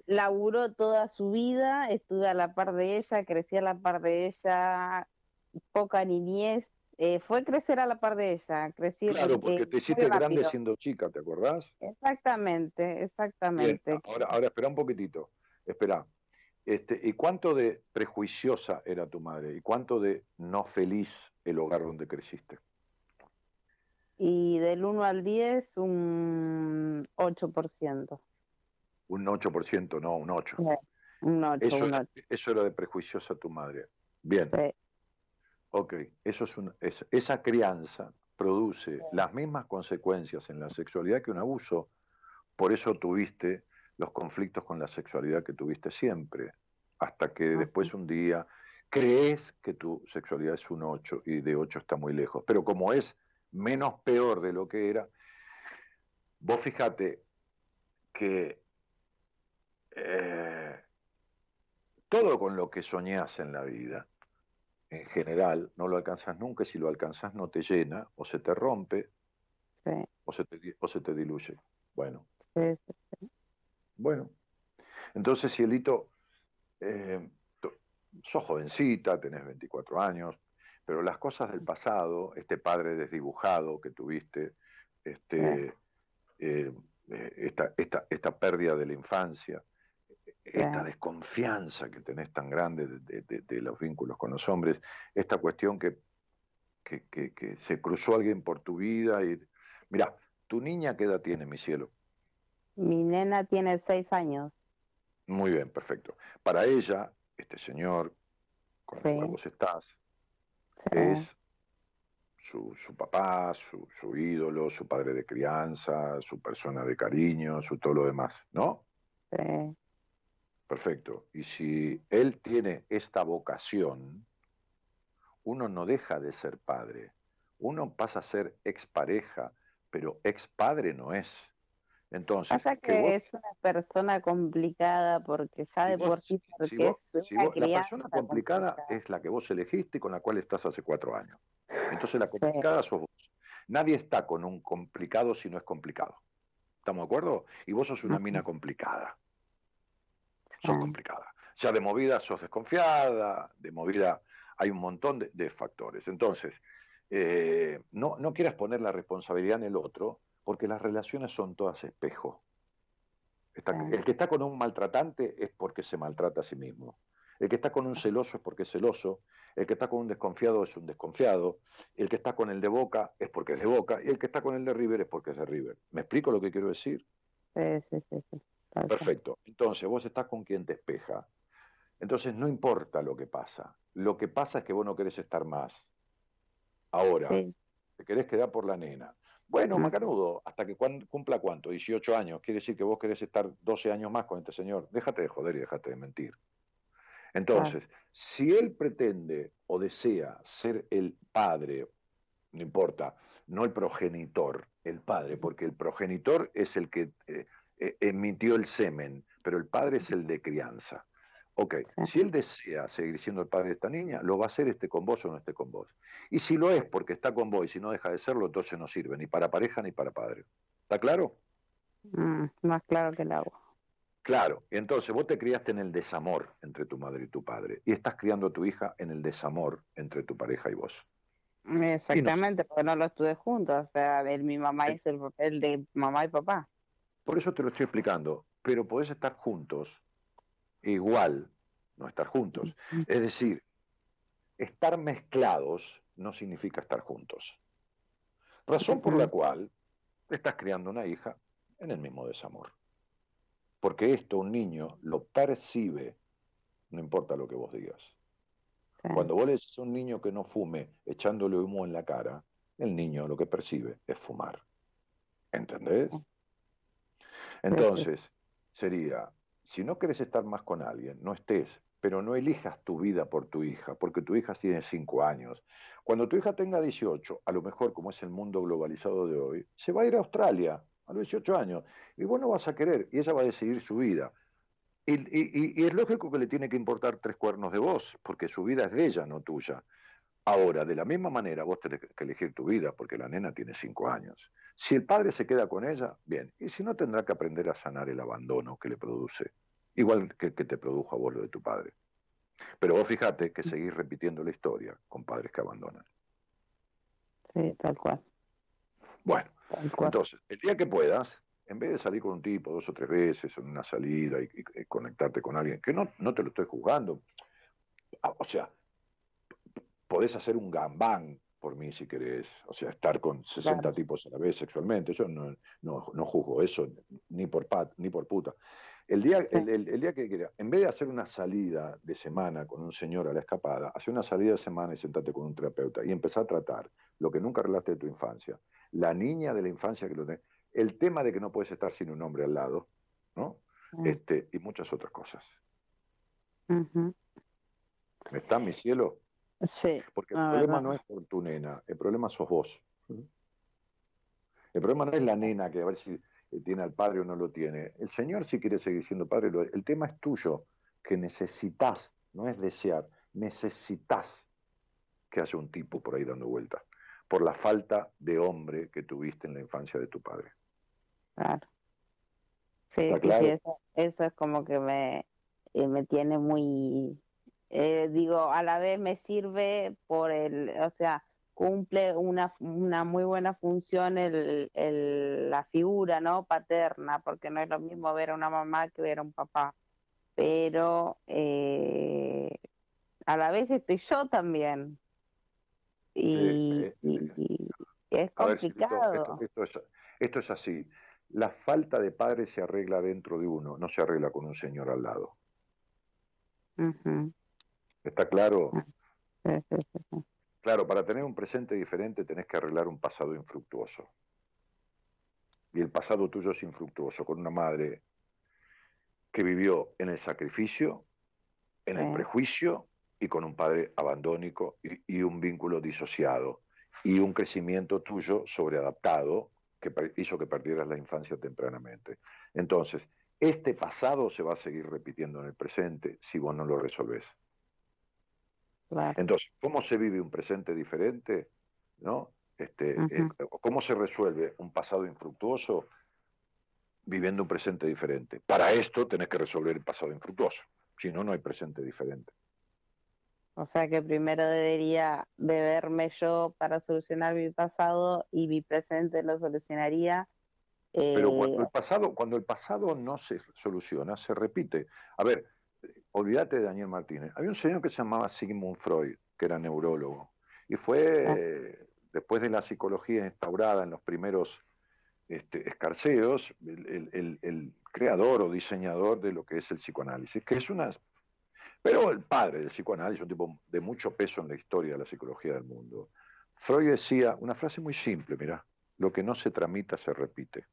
laburó toda su vida, estuve a la par de ella, crecí a la par de ella, poca niñez, eh, fue crecer a la par de ella. Crecí, claro, porque te hiciste grande siendo chica, ¿te acordás? Exactamente, exactamente. ahora, ahora espera un poquitito, espera. Este, ¿Y cuánto de prejuiciosa era tu madre? ¿Y cuánto de no feliz el hogar donde creciste? Y del 1 al 10, un 8%. Un 8%, no, un 8. un 8, eso, un 8. Era, eso era de prejuiciosa tu madre. Bien. Sí. Ok, eso es un, esa crianza produce las mismas consecuencias en la sexualidad que un abuso, por eso tuviste los conflictos con la sexualidad que tuviste siempre, hasta que después un día crees que tu sexualidad es un 8 y de 8 está muy lejos, pero como es menos peor de lo que era, vos fíjate que eh, todo con lo que soñás en la vida, en general no lo alcanzas nunca y si lo alcanzas no te llena o se te rompe o, se te, o se te diluye. Bueno. bueno. Entonces, Cielito, eh, sos jovencita, tenés 24 años, pero las cosas del pasado, este padre desdibujado que tuviste, este, eh, eh, esta, esta, esta pérdida de la infancia, esta desconfianza que tenés tan grande de, los vínculos con los hombres, esta cuestión que, que, se cruzó alguien por tu vida y... Mira, ¿tu niña qué edad tiene, mi cielo? Mi nena tiene seis años. Muy bien, perfecto. Para ella, este señor con el cual vos estás, es su, su papá, su, su, ídolo, su padre de crianza, su persona de cariño, su todo lo demás, ¿no? Sí. Perfecto. Y si él tiene esta vocación, uno no deja de ser padre. Uno pasa a ser expareja, pero expadre no es. Entonces, pasa que, es una persona complicada porque sabe por sí porque es una La persona complicada, es la que vos elegiste y con la cual estás hace cuatro años. Entonces la complicada sos vos. Nadie está con un complicado si no es complicado. ¿Estamos de acuerdo? Y vos sos una mina complicada son complicadas. Ya de movida sos desconfiada, de movida hay un montón de, factores. Entonces, eh, no, no quieras poner la responsabilidad en el otro, porque las relaciones son todas espejo. el que está con un maltratante es porque se maltrata a sí mismo. El que está con un celoso es porque es celoso. El que está con un desconfiado es un desconfiado. El que está con el de Boca es porque es de Boca. Y el que está con el de River es porque es de River. ¿Me explico lo que quiero decir? Sí, sí, sí. Perfecto. Entonces, vos estás con quien te espeja. Entonces, no importa lo que pasa. Lo que pasa es que vos no querés estar más. Ahora, te querés quedar por la nena. Bueno, Macanudo, hasta que cumpla cuánto, 18 años, quiere decir que vos querés estar 12 años más con este señor. Déjate de joder y déjate de mentir. Entonces, si él pretende o desea ser el padre, no importa, no el progenitor, el padre, porque el progenitor es el que eh, emitió el semen, pero el padre es el de crianza. Ok, si él desea seguir siendo el padre de esta niña, lo va a hacer este con vos o no esté con vos. Y si lo es porque está con vos y si no deja de serlo, entonces no sirve ni para pareja ni para padre. ¿Está claro? Mm, más claro que el agua. Claro, entonces vos te criaste en el desamor entre tu madre y tu padre y estás criando a tu hija en el desamor entre tu pareja y vos. Exactamente, porque no lo estuve juntos, o sea, mi mamá es el papel de mamá y papá. Por eso te lo estoy explicando, pero podés estar juntos igual, no estar juntos. Es decir, estar mezclados no significa estar juntos. Razón por la cual estás criando una hija en el mismo desamor. Porque esto un niño lo percibe, no importa lo que vos digas. Cuando vos le decís a un niño que no fume echándole humo en la cara, el niño lo que percibe es fumar. ¿Entendés? Entonces, sería, si no querés estar más con alguien, no estés, pero no elijas tu vida por tu hija, porque tu hija tiene 5 años. Cuando tu hija tenga 18, a lo mejor, como es el mundo globalizado de hoy, se va a ir a Australia a los 18 años, y vos no vas a querer, y ella va a decidir su vida. Y, es lógico que le tiene que importar tres cuernos de vos, porque su vida es de ella, no tuya. Ahora, de la misma manera, vos tenés que elegir tu vida, porque la nena tiene cinco años. Si el padre se queda con ella, bien. Y si no, tendrá que aprender a sanar el abandono que le produce, igual que, que te produjo a vos lo de tu padre. Pero vos fíjate que seguís repitiendo la historia con padres que abandonan. Sí, tal cual. Bueno, entonces, el día que puedas, en vez de salir con un tipo dos o tres veces en una salida y, conectarte con alguien, que no, no te lo estoy juzgando, o sea, podés hacer un gambán por mí si querés, o sea, estar con 60 tipos a la vez sexualmente, yo no, no, juzgo eso ni por pat, ni por puta. El día, el, día que en vez de hacer una salida de semana con un señor a la escapada, hacer una salida de semana y sentarte con un terapeuta y empezar a tratar lo que nunca arreglaste de tu infancia, la niña de la infancia que lo tenés, el tema de que no puedes estar sin un hombre al lado, ¿no? Mm. Este, y muchas otras cosas. ¿Está mi cielo? Sí. Porque el problema no es por tu nena, el problema sos vos. El problema no es la nena que a ver si eh, tiene al padre o no lo tiene. El Señor si quiere seguir siendo padre, el tema es tuyo, que necesitas, no es desear, necesitas que haya un tipo por ahí dando vueltas por la falta de hombre que tuviste en la infancia de tu padre. Claro. Sí, eso, es como que me, eh, me tiene muy, eh, digo, a la vez me sirve por el, o sea, cumple una, una muy buena función el, el, la figura, ¿no? Paterna, porque no es lo mismo ver a una mamá que ver a un papá. Pero eh, a la vez estoy yo también, y, es complicado. esto, es, así. La falta de padre se arregla dentro de uno, no se arregla con un señor al lado. ¿Está claro? Claro, para tener un presente diferente tenés que arreglar un pasado infructuoso. Y el pasado tuyo es infructuoso, con una madre que vivió en el sacrificio, en el prejuicio y con un padre abandónico y, un vínculo disociado y un crecimiento tuyo sobreadaptado que hizo que perdieras la infancia tempranamente. Entonces, este pasado se va a seguir repitiendo en el presente si vos no lo resolvés. Entonces, ¿cómo se vive un presente diferente? ¿No? Este, eh, ¿Cómo se resuelve un pasado infructuoso viviendo un presente diferente? Para esto tenés que resolver el pasado infructuoso, si no, no hay presente diferente. O sea que primero debería de verme yo para solucionar mi pasado y mi presente lo solucionaría. Pero cuando eh, el pasado, cuando el pasado no se soluciona, se repite. A ver, olvídate de Daniel Martínez. Había un señor que se llamaba Sigmund Freud, que era neurólogo, y fue ah. después de la psicología instaurada en los primeros este, escarceos, el, el, creador o diseñador de lo que es el psicoanálisis, que es una pero el padre del psicoanálisis, un tipo de mucho peso en la historia de la psicología del mundo, Freud decía una frase muy simple, mira, lo que no se tramita se repite.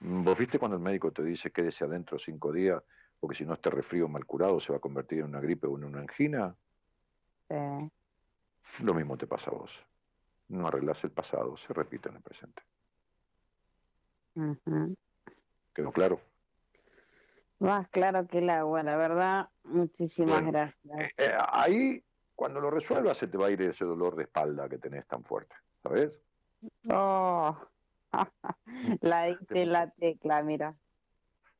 ¿Vos viste cuando el médico te dice quédese adentro cinco días, porque si no este resfrío mal curado se va a convertir en una gripe o en una angina? Sí. Lo mismo te pasa a vos. No arreglas el pasado, se repite en el presente. ¿Quedó claro? Más claro que el agua, la verdad. Muchísimas gracias. Eh, eh, ahí, cuando lo resuelvas, se te va a ir ese dolor de espalda que tenés tan fuerte, ¿sabes? Oh, la diste la tecla, mira.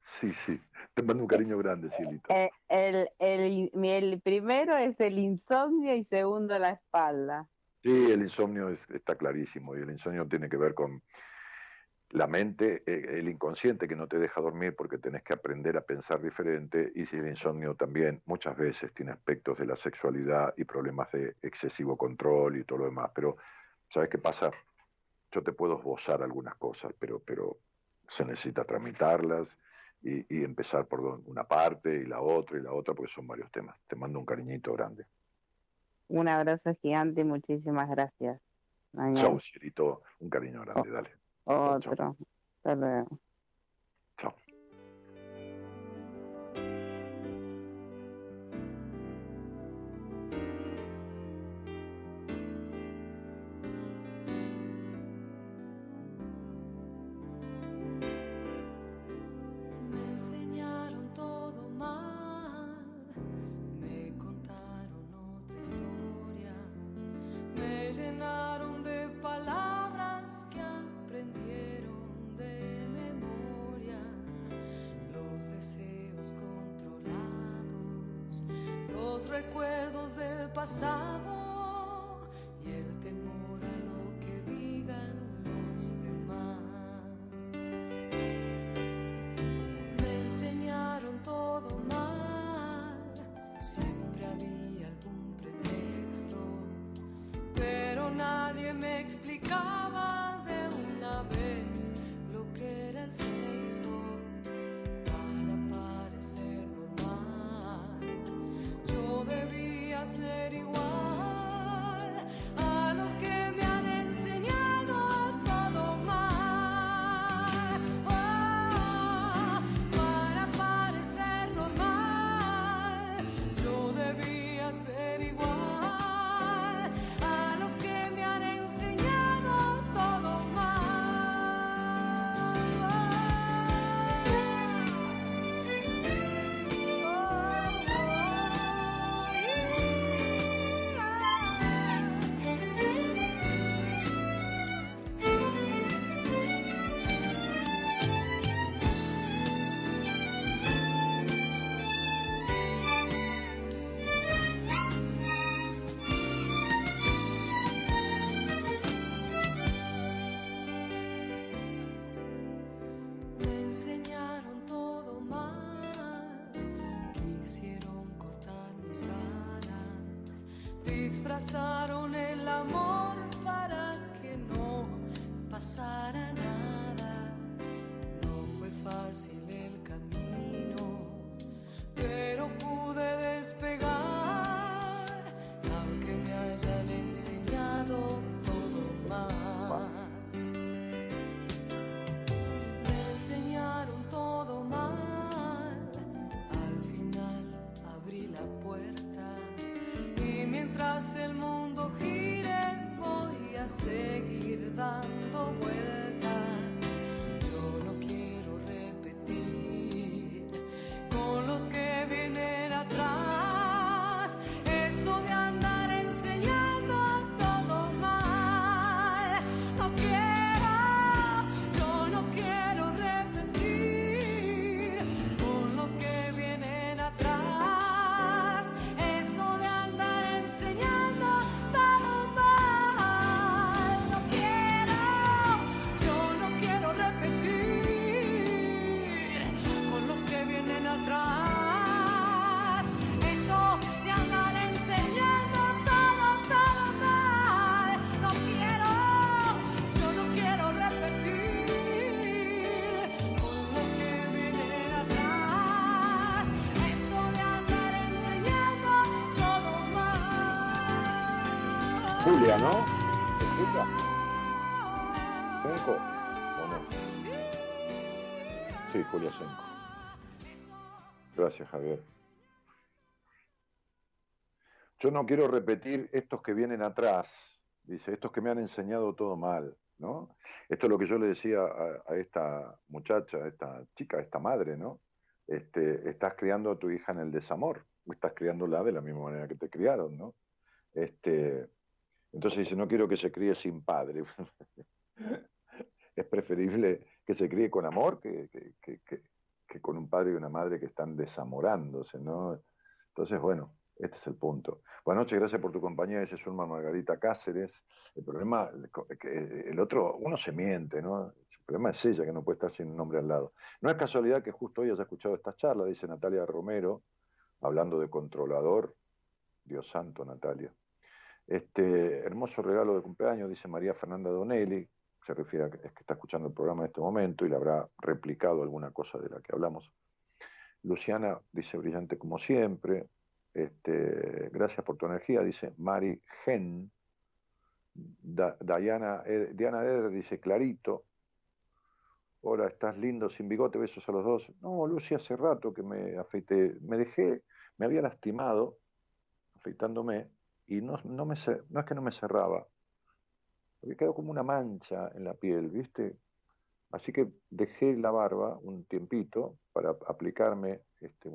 Sí, sí. Te mando un cariño grande, Cielito. Eh, el, el, el, primero es el insomnio y segundo la espalda. Sí, el insomnio está clarísimo y el insomnio tiene que ver con la mente, eh, el inconsciente que no te deja dormir porque tenés que aprender a pensar diferente y el insomnio también muchas veces tiene aspectos de la sexualidad y problemas de excesivo control y todo lo demás. Pero, ¿sabes qué pasa? Yo te puedo esbozar algunas cosas, pero, pero se necesita tramitarlas y, empezar por una parte y la otra y la otra porque son varios temas. Te mando un cariñito grande. Un abrazo gigante y muchísimas gracias. Chau, Cielito. Un cariño grande, dale. Otro. Hasta luego. Julia, no quiero repetir estos que vienen atrás, dice, estos que me han enseñado todo mal, ¿no? Esto es lo que yo le decía a, esta muchacha, a esta chica, a esta madre, ¿no? Este, estás criando a tu hija en el desamor, estás criándola de la misma manera que te criaron, ¿no? Este, entonces dice, no quiero que se críe sin padre. es preferible que se críe con amor que, que con un padre y una madre que están desamorándose, ¿no? Entonces, bueno, este es el punto. Buenas noches, gracias por tu compañía, dice Zulma Margarita Cáceres. El problema, que el otro, uno se miente, ¿no? El problema es ella que no puede estar sin un nombre al lado. No es casualidad que justo hoy haya escuchado esta charla, dice Natalia Romero, hablando de controlador. Dios santo, Natalia. Este hermoso regalo de cumpleaños, dice María Fernanda Donelli, se refiere a es que está escuchando el programa en este momento y le habrá replicado alguna cosa de la que hablamos. Luciana dice brillante como siempre. Este, gracias por tu energía, dice Mari Gen. Diana, Diana Eder dice clarito. Hola, estás lindo sin bigote, besos a los dos. No, Lucy, hace rato que me afeité. Me dejé, me había lastimado afeitándome y no, no, me, es que no me cerraba, porque quedó como una mancha en la piel, ¿viste? Así que dejé la barba un tiempito para aplicarme este,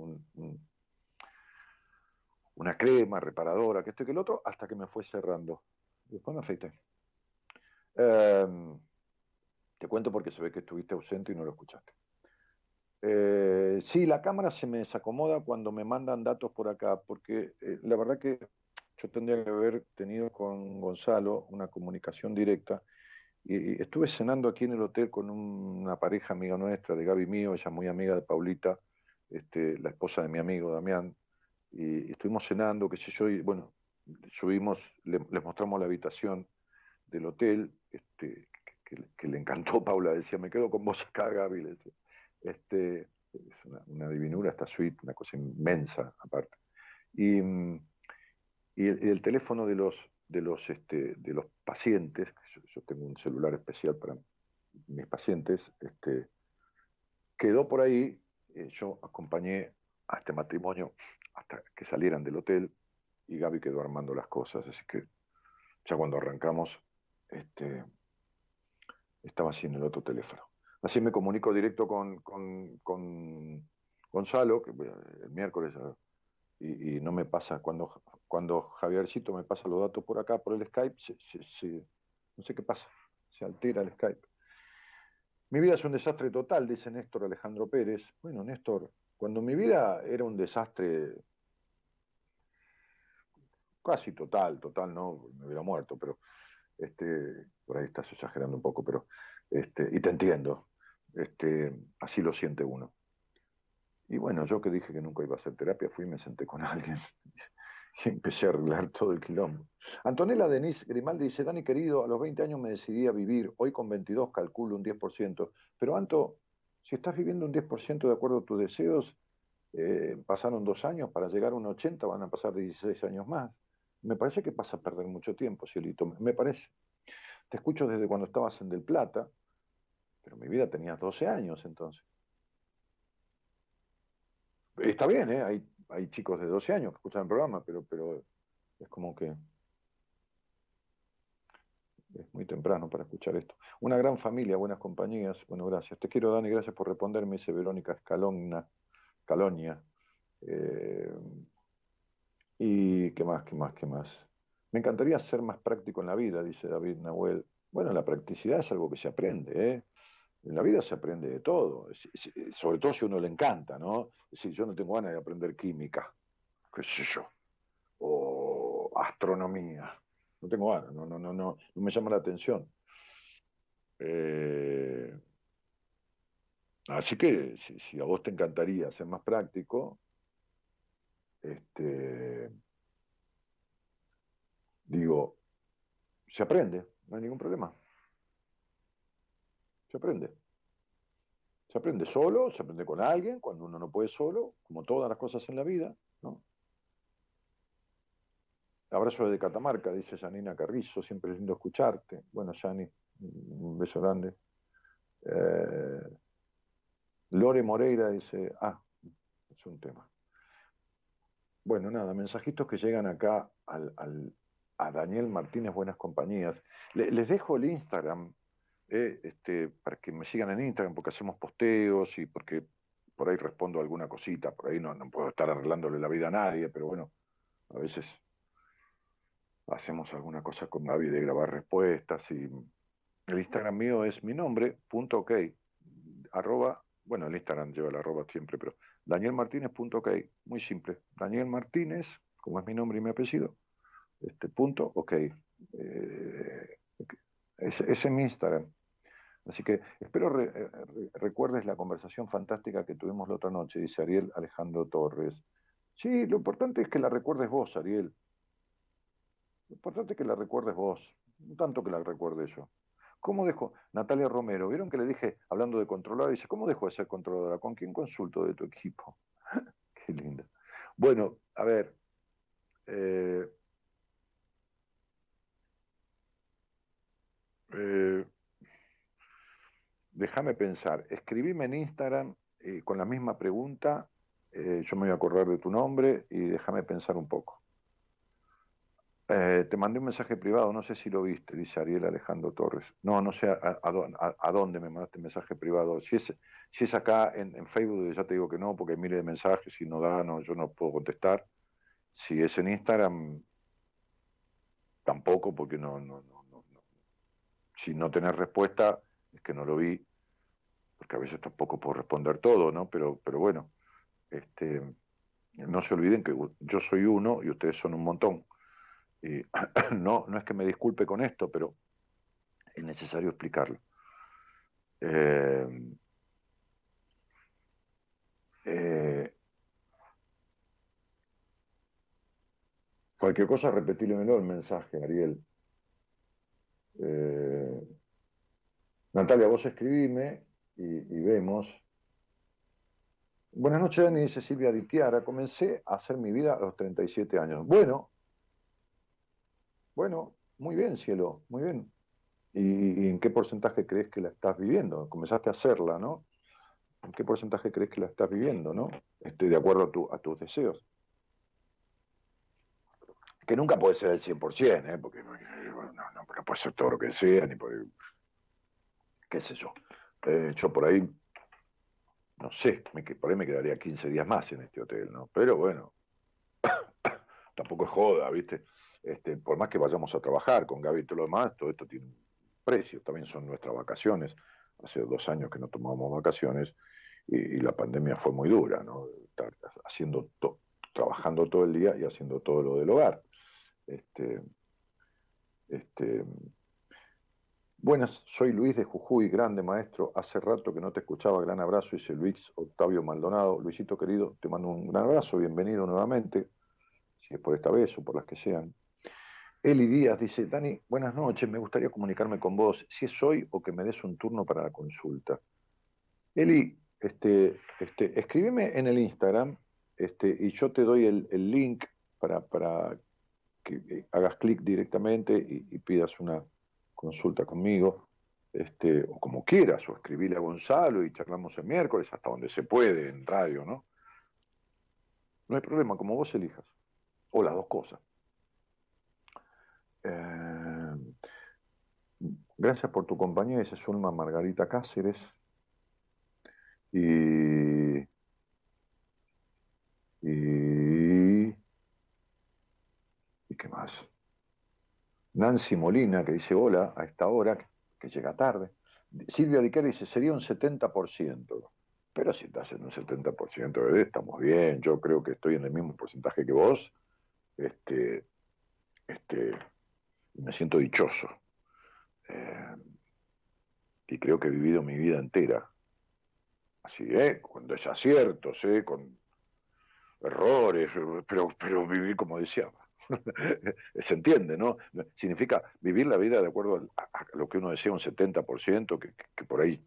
una crema reparadora, que esto y que el otro, hasta que me fue cerrando. Después me afeité. Em, te cuento porque se ve que estuviste ausente y no lo escuchaste. Eh, sí, la cámara se me desacomoda cuando me mandan datos por acá, porque eh, la verdad que yo tendría que haber tenido con Gonzalo una comunicación directa. Y estuve cenando aquí en el hotel con una pareja amiga nuestra, de Gaby mío, ella muy amiga de Paulita, este, la esposa de mi amigo Damián, y, estuvimos cenando, qué sé yo, bueno, subimos, les mostramos la habitación del hotel, este, que, le encantó Paula, decía, me quedo con vos acá, Gaby. Este, es una, una divinura esta suite, una cosa inmensa aparte. Y, y el, teléfono de los, de los, este, de los pacientes, yo, tengo un celular especial para mis pacientes, este, quedó por ahí, eh, yo acompañé a este matrimonio hasta que salieran del hotel y Gaby quedó armando las cosas, así que ya cuando arrancamos, este, estaba así en el otro teléfono. Así me comunico directo con, con, con Gonzalo, que el miércoles y, no me pasa, cuando, cuando Javiercito me pasa los datos por acá, por el Skype, no sé qué pasa, se altera el Skype. Mi vida es un desastre total, dice Néstor Alejandro Pérez. Bueno, Néstor, cuando mi vida era un desastre casi total, total no, me hubiera muerto, pero este, por ahí estás exagerando un poco, pero este, y te entiendo, este, así lo siente uno. Y bueno, yo que dije que nunca iba a hacer terapia, fui y me senté con alguien y empecé a arreglar todo el quilombo. Antonella Denise Grimaldi dice, Dani querido, a los 20 años me decidí a vivir, hoy con 22 calculo un 10%, pero Anto, si estás viviendo un 10% de acuerdo a tus deseos, eh, pasaron dos años, para llegar a un 80 van a pasar 16 años más. Me parece que pasa a perder mucho tiempo, Cielito, me parece. Te escucho desde cuando estabas en Del Plata, pero mi vida tenía 12 años entonces. Está bien, ¿eh? hay, hay chicos de 12 años que escuchan el programa, pero, pero es como que es muy temprano para escuchar esto. Una gran familia, buenas compañías. Bueno, gracias. Te quiero, Dani, gracias por responderme, dice Verónica Escalona, Calonia. Eh, y qué más, qué más, qué más. Me encantaría ser más práctico en la vida, dice David Nahuel. Bueno, la practicidad es algo que se aprende, ¿eh? En la vida se aprende de todo, sobre todo si a uno le encanta, ¿no? Si yo no tengo ganas de aprender química, qué sé yo, o astronomía, no tengo ganas, no, no, no, no, no me llama la atención. Eh, así que si, a vos te encantaría ser más práctico, este, digo, se aprende, no hay ningún problema. Se aprende. Se aprende solo, se aprende con alguien, cuando uno no puede solo, como todas las cosas en la vida. ¿no? Abrazo de Catamarca, dice Janina Carrizo, siempre lindo escucharte. Bueno, Jani, un beso grande. Eh, Lore Moreira dice, ah, es un tema. Bueno, nada, mensajitos que llegan acá al, a Daniel Martínez Buenas Compañías. les dejo el Instagram eh, este, para que me sigan en Instagram, porque hacemos posteos y porque por ahí respondo alguna cosita, por ahí no puedo estar arreglándole la vida a nadie, pero bueno, a veces hacemos alguna cosa con Gaby de grabar respuestas y el Instagram mío es mi nombre, punto ok, arroba bueno, el Instagram lleva la arroba siempre, pero danielmartinez.ok, muy simple. Daniel Martínez, como es mi nombre y mi apellido, este punto, ok. Eh, ese, es mi Instagram. Así que espero eh, recuerdes la conversación fantástica que tuvimos la otra noche, dice Ariel Alejandro Torres. Sí, lo importante es que la recuerdes vos, Ariel. Lo importante es que la recuerdes vos, no tanto que la recuerde yo. ¿Cómo dejo? Natalia Romero, ¿vieron que le dije, hablando de controladora, dice, ¿cómo dejo de ser controladora? ¿Con quién consulto de tu equipo? Qué linda. Bueno, a ver. Eh, eh, déjame pensar. Escribime en Instagram eh, con la misma pregunta. yo me voy a acordar de tu nombre y déjame pensar un poco. Eh, te mandé un mensaje privado, no sé si lo viste, dice Ariel Alejandro Torres. No, no sé a, dónde me mandaste mensaje privado. Si es, si es acá en, Facebook, ya te digo que no, porque hay miles de mensajes y no da, no, yo no puedo contestar. Si es en Instagram, tampoco, porque no, no, no, no, Si no tenés respuesta, es que no lo vi, porque a veces tampoco puedo responder todo, ¿no? Pero, pero bueno, este, no se olviden que yo soy uno y ustedes son un montón. Y no, no es que me disculpe con esto, pero es necesario explicarlo. Eh, eh, cualquier cosa, repetílemelo el mensaje, Ariel. Eh, Natalia, vos escribime y, y, vemos. Buenas noches, Dani, dice Silvia Ditiara. Comencé a hacer mi vida a los 37 años. Bueno, bueno, muy bien, cielo, muy bien. ¿Y, en qué porcentaje crees que la estás viviendo? Comenzaste a hacerla, ¿no? ¿En qué porcentaje crees que la estás viviendo, ¿no? Este, de acuerdo a, tus deseos. Que nunca puede ser el 100%, ¿eh? Porque no, puede ser todo lo que sea, ni por, qué sé yo. Eh, yo por ahí, no sé, por ahí me quedaría 15 días más en este hotel, ¿no? Pero bueno, tampoco es joda, ¿viste? Este, por más que vayamos a trabajar con Gaby y todo lo demás, todo esto tiene un precio, también son nuestras vacaciones. Hace dos años que no tomamos vacaciones y, la pandemia fue muy dura, ¿no? Haciendo trabajando todo el día y haciendo todo lo del hogar. Este, este, buenas, soy Luis de Jujuy, grande maestro. Hace rato que no te escuchaba, gran abrazo, dice Luis Octavio Maldonado. Luisito querido, te mando un gran abrazo, bienvenido nuevamente, si es por esta vez o por las que sean. Eli Díaz dice, Dani, buenas noches, me gustaría comunicarme con vos, si es hoy o que me des un turno para la consulta. Eli, este, este, escríbeme en el Instagram este, y yo te doy el, link para, para, que eh, hagas clic directamente y, pidas una consulta conmigo, este, o como quieras, o escribile a Gonzalo y charlamos el miércoles hasta donde se puede en radio, ¿no? No hay problema, como vos elijas, o las dos cosas. Eh, gracias por tu compañía, dice Zulma Margarita Cáceres. Y, y, qué más. Nancy Molina, que dice hola a esta hora, que, llega tarde. Silvia Diquer dice, sería un 70%. Pero si estás en un 70%, bebé, estamos bien. Yo creo que estoy en el mismo porcentaje que vos. Este, este, me siento dichoso. Eh, y creo que he vivido mi vida entera. Así, ¿eh? Con desaciertos, ¿eh? Con errores, pero, pero vivir como deseaba. Se entiende, ¿no? Significa vivir la vida de acuerdo a, lo que uno desea, un 70%, que, que, por ahí,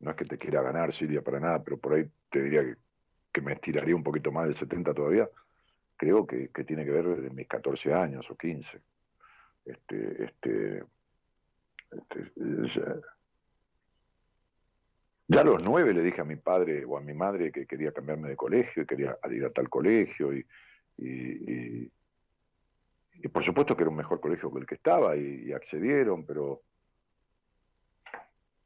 no es que te quiera ganar, Silvia, para nada, pero por ahí te diría que, que me estiraría un poquito más del 70 todavía. Creo que, que tiene que ver desde mis 14 años o 15 este, este, este ya, a los nueve le dije a mi padre o a mi madre que quería cambiarme de colegio y quería ir a tal colegio y, y, por supuesto que era un mejor colegio que el que estaba y, accedieron, pero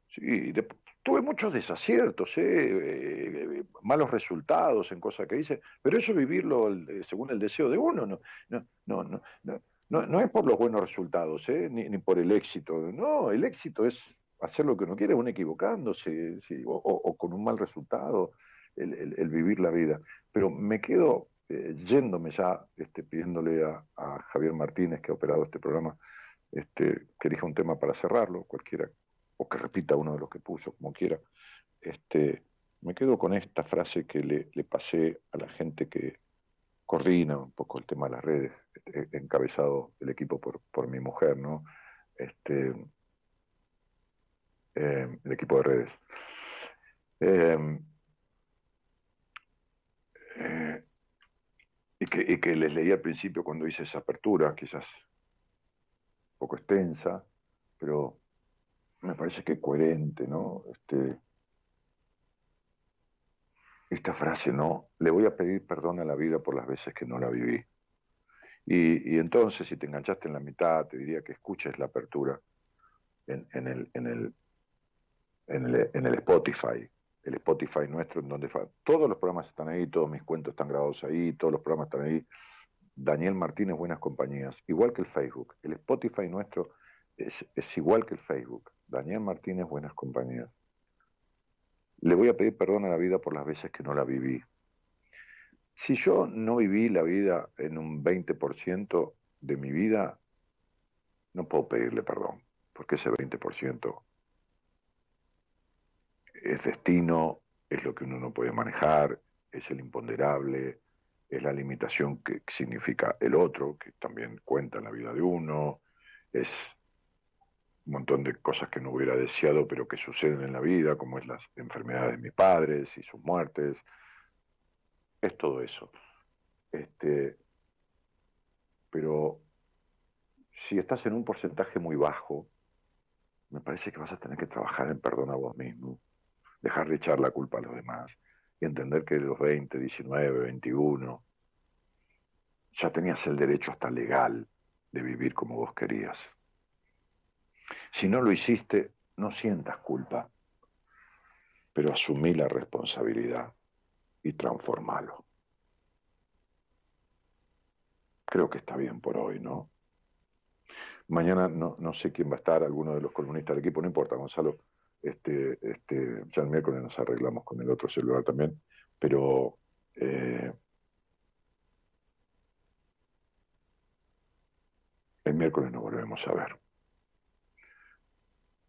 sí, tuve muchos desaciertos, ¿eh? Eh, malos resultados en cosas que hice, pero eso vivirlo según el deseo de uno, no, no, no, no, no, no es por los buenos resultados, ¿eh? ni, por el éxito. No, el éxito es hacer lo que uno quiere, uno equivocándose, o, con un mal resultado, el, vivir la vida. Pero me quedo eh, yéndome ya, este, pidiéndole a, Javier Martínez, que ha operado este programa, este, que elija un tema para cerrarlo, cualquiera, o que repita uno de los que puso, como quiera. Este, me quedo con esta frase que le, le pasé a la gente que coordina un poco el tema de las redes, eh, encabezado el equipo por, por mi mujer, ¿no? Este, eh, el equipo de redes. Eh, eh, y, que, les leí al principio cuando hice esa apertura, quizás un poco extensa, pero me parece que coherente, ¿no? Este, esta frase, ¿no? Le voy a pedir perdón a la vida por las veces que no la viví. Y, entonces, si te enganchaste en la mitad, te diría que escuches la apertura en, el, Spotify, el Spotify nuestro, en donde todos los programas están ahí, todos mis cuentos están grabados ahí, todos los programas están ahí. Daniel Martínez, Buenas Compañías, igual que el Facebook. El Spotify nuestro es, es igual que el Facebook. Daniel Martínez, Buenas Compañías. Le voy a pedir perdón a la vida por las veces que no la viví. Si yo no viví la vida en un 20% de mi vida, no puedo pedirle perdón, porque ese 20% es destino, es lo que uno no puede manejar, es el imponderable, es la limitación que significa el otro, que también cuenta en la vida de uno, es un montón de cosas que no hubiera deseado, pero que suceden en la vida, como es las enfermedades de mis padres y sus muertes. Es todo eso. Este, pero si estás en un porcentaje muy bajo, me parece que vas a tener que trabajar en perdón a vos mismo dejar de echar la culpa a los demás y entender que los 20, 19, 21, ya tenías el derecho hasta legal de vivir como vos querías. Si no lo hiciste, no sientas culpa, pero asumí la responsabilidad y transformalo. Creo que está bien por hoy, ¿no? Mañana no, no sé quién va a estar, alguno de los columnistas del equipo, no importa, Gonzalo este, este, ya el miércoles nos arreglamos con el otro celular también, pero eh, el miércoles nos volvemos a ver.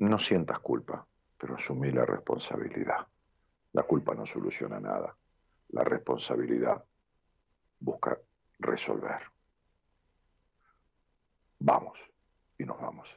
No sientas culpa, pero asumí la responsabilidad. La culpa no soluciona nada. La responsabilidad busca resolver. Vamos y nos vamos.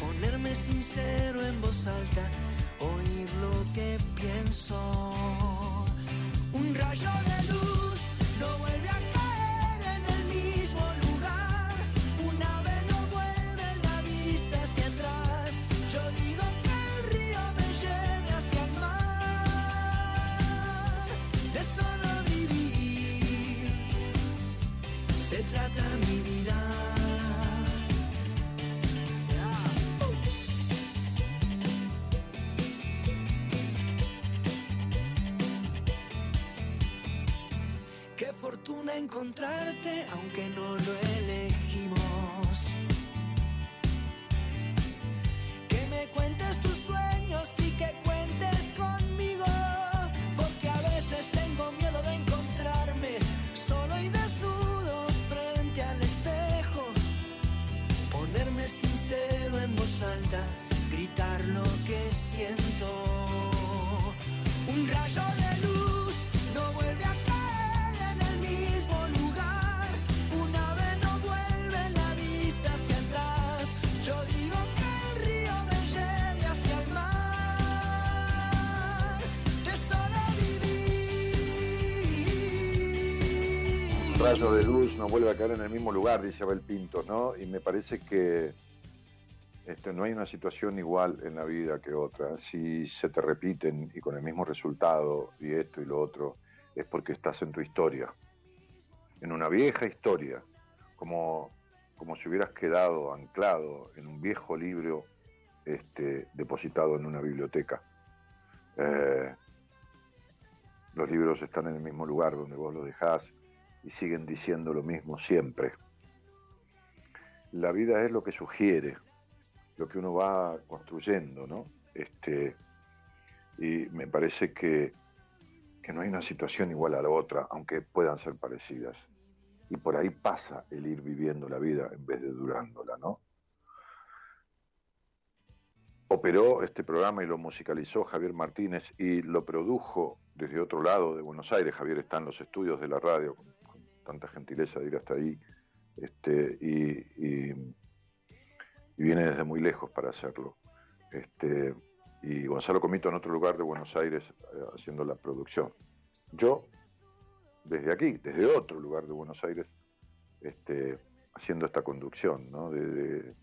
ponerme sincero en voz alta, oír lo que pienso. Un rayo de luz no vuelve fortuna encontrarte, aunque no lo elegimos. Que me cuentes tus sueños rayo de luz no vuelve a caer en el mismo lugar, dice Abel Pinto, ¿no? Y me parece que este, no hay una situación igual en la vida que otra. Si se te repiten y con el mismo resultado, y esto y lo otro, es porque estás en tu historia, en una vieja historia, como, como si hubieras quedado anclado en un viejo libro este, depositado en una biblioteca. Eh, los libros están en el mismo lugar donde vos los dejás y siguen diciendo lo mismo siempre. La vida es lo que sugiere, lo que uno va construyendo, ¿no? Este, y me parece que, que no hay una situación igual a la otra, aunque puedan ser parecidas. Y por ahí pasa el ir viviendo la vida en vez de durándola, ¿no? Operó este programa y lo musicalizó Javier Martínez y lo produjo desde otro lado de Buenos Aires. Javier está en los estudios de la radio, tanta gentileza de ir hasta ahí, este, y, viene desde muy lejos para hacerlo. Este, y Gonzalo Comito en otro lugar de Buenos Aires eh, haciendo la producción. Yo, desde aquí, desde otro lugar de Buenos Aires, este, haciendo esta conducción, ¿no? de,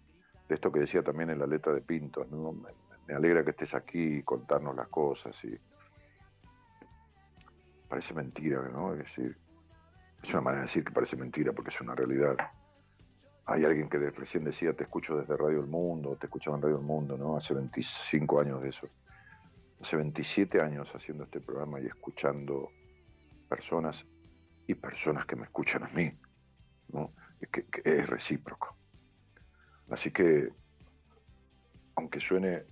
esto que decía también en la letra de Pinto. Me, me, alegra que estés aquí y contarnos las cosas y, parece mentira, ¿no? Es decir, es una manera de decir que parece mentira porque es una realidad. Hay alguien que recién decía, te escucho desde Radio El Mundo, te escuchaba en Radio El Mundo, ¿no? Hace 25 años de eso. Hace 27 años haciendo este programa y escuchando personas y personas que me escuchan a mí, ¿no? Que, es recíproco. Así que, aunque suene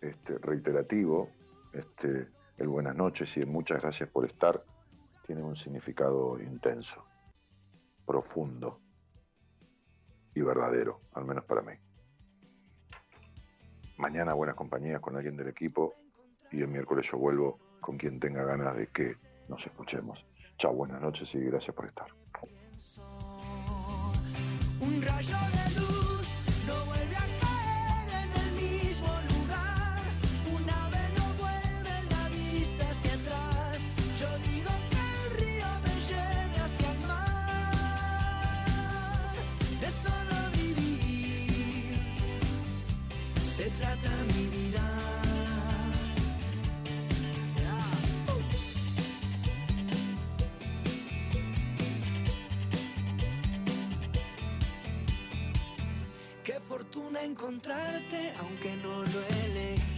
este, reiterativo, este, el buenas noches y muchas gracias por estar tiene un significado intenso, profundo y verdadero, al menos para mí. Mañana buenas compañías con alguien del equipo y el miércoles yo vuelvo con quien tenga ganas de que nos escuchemos. Chao, buenas noches y gracias por estar. Encontrarte aunque no lo elegimos.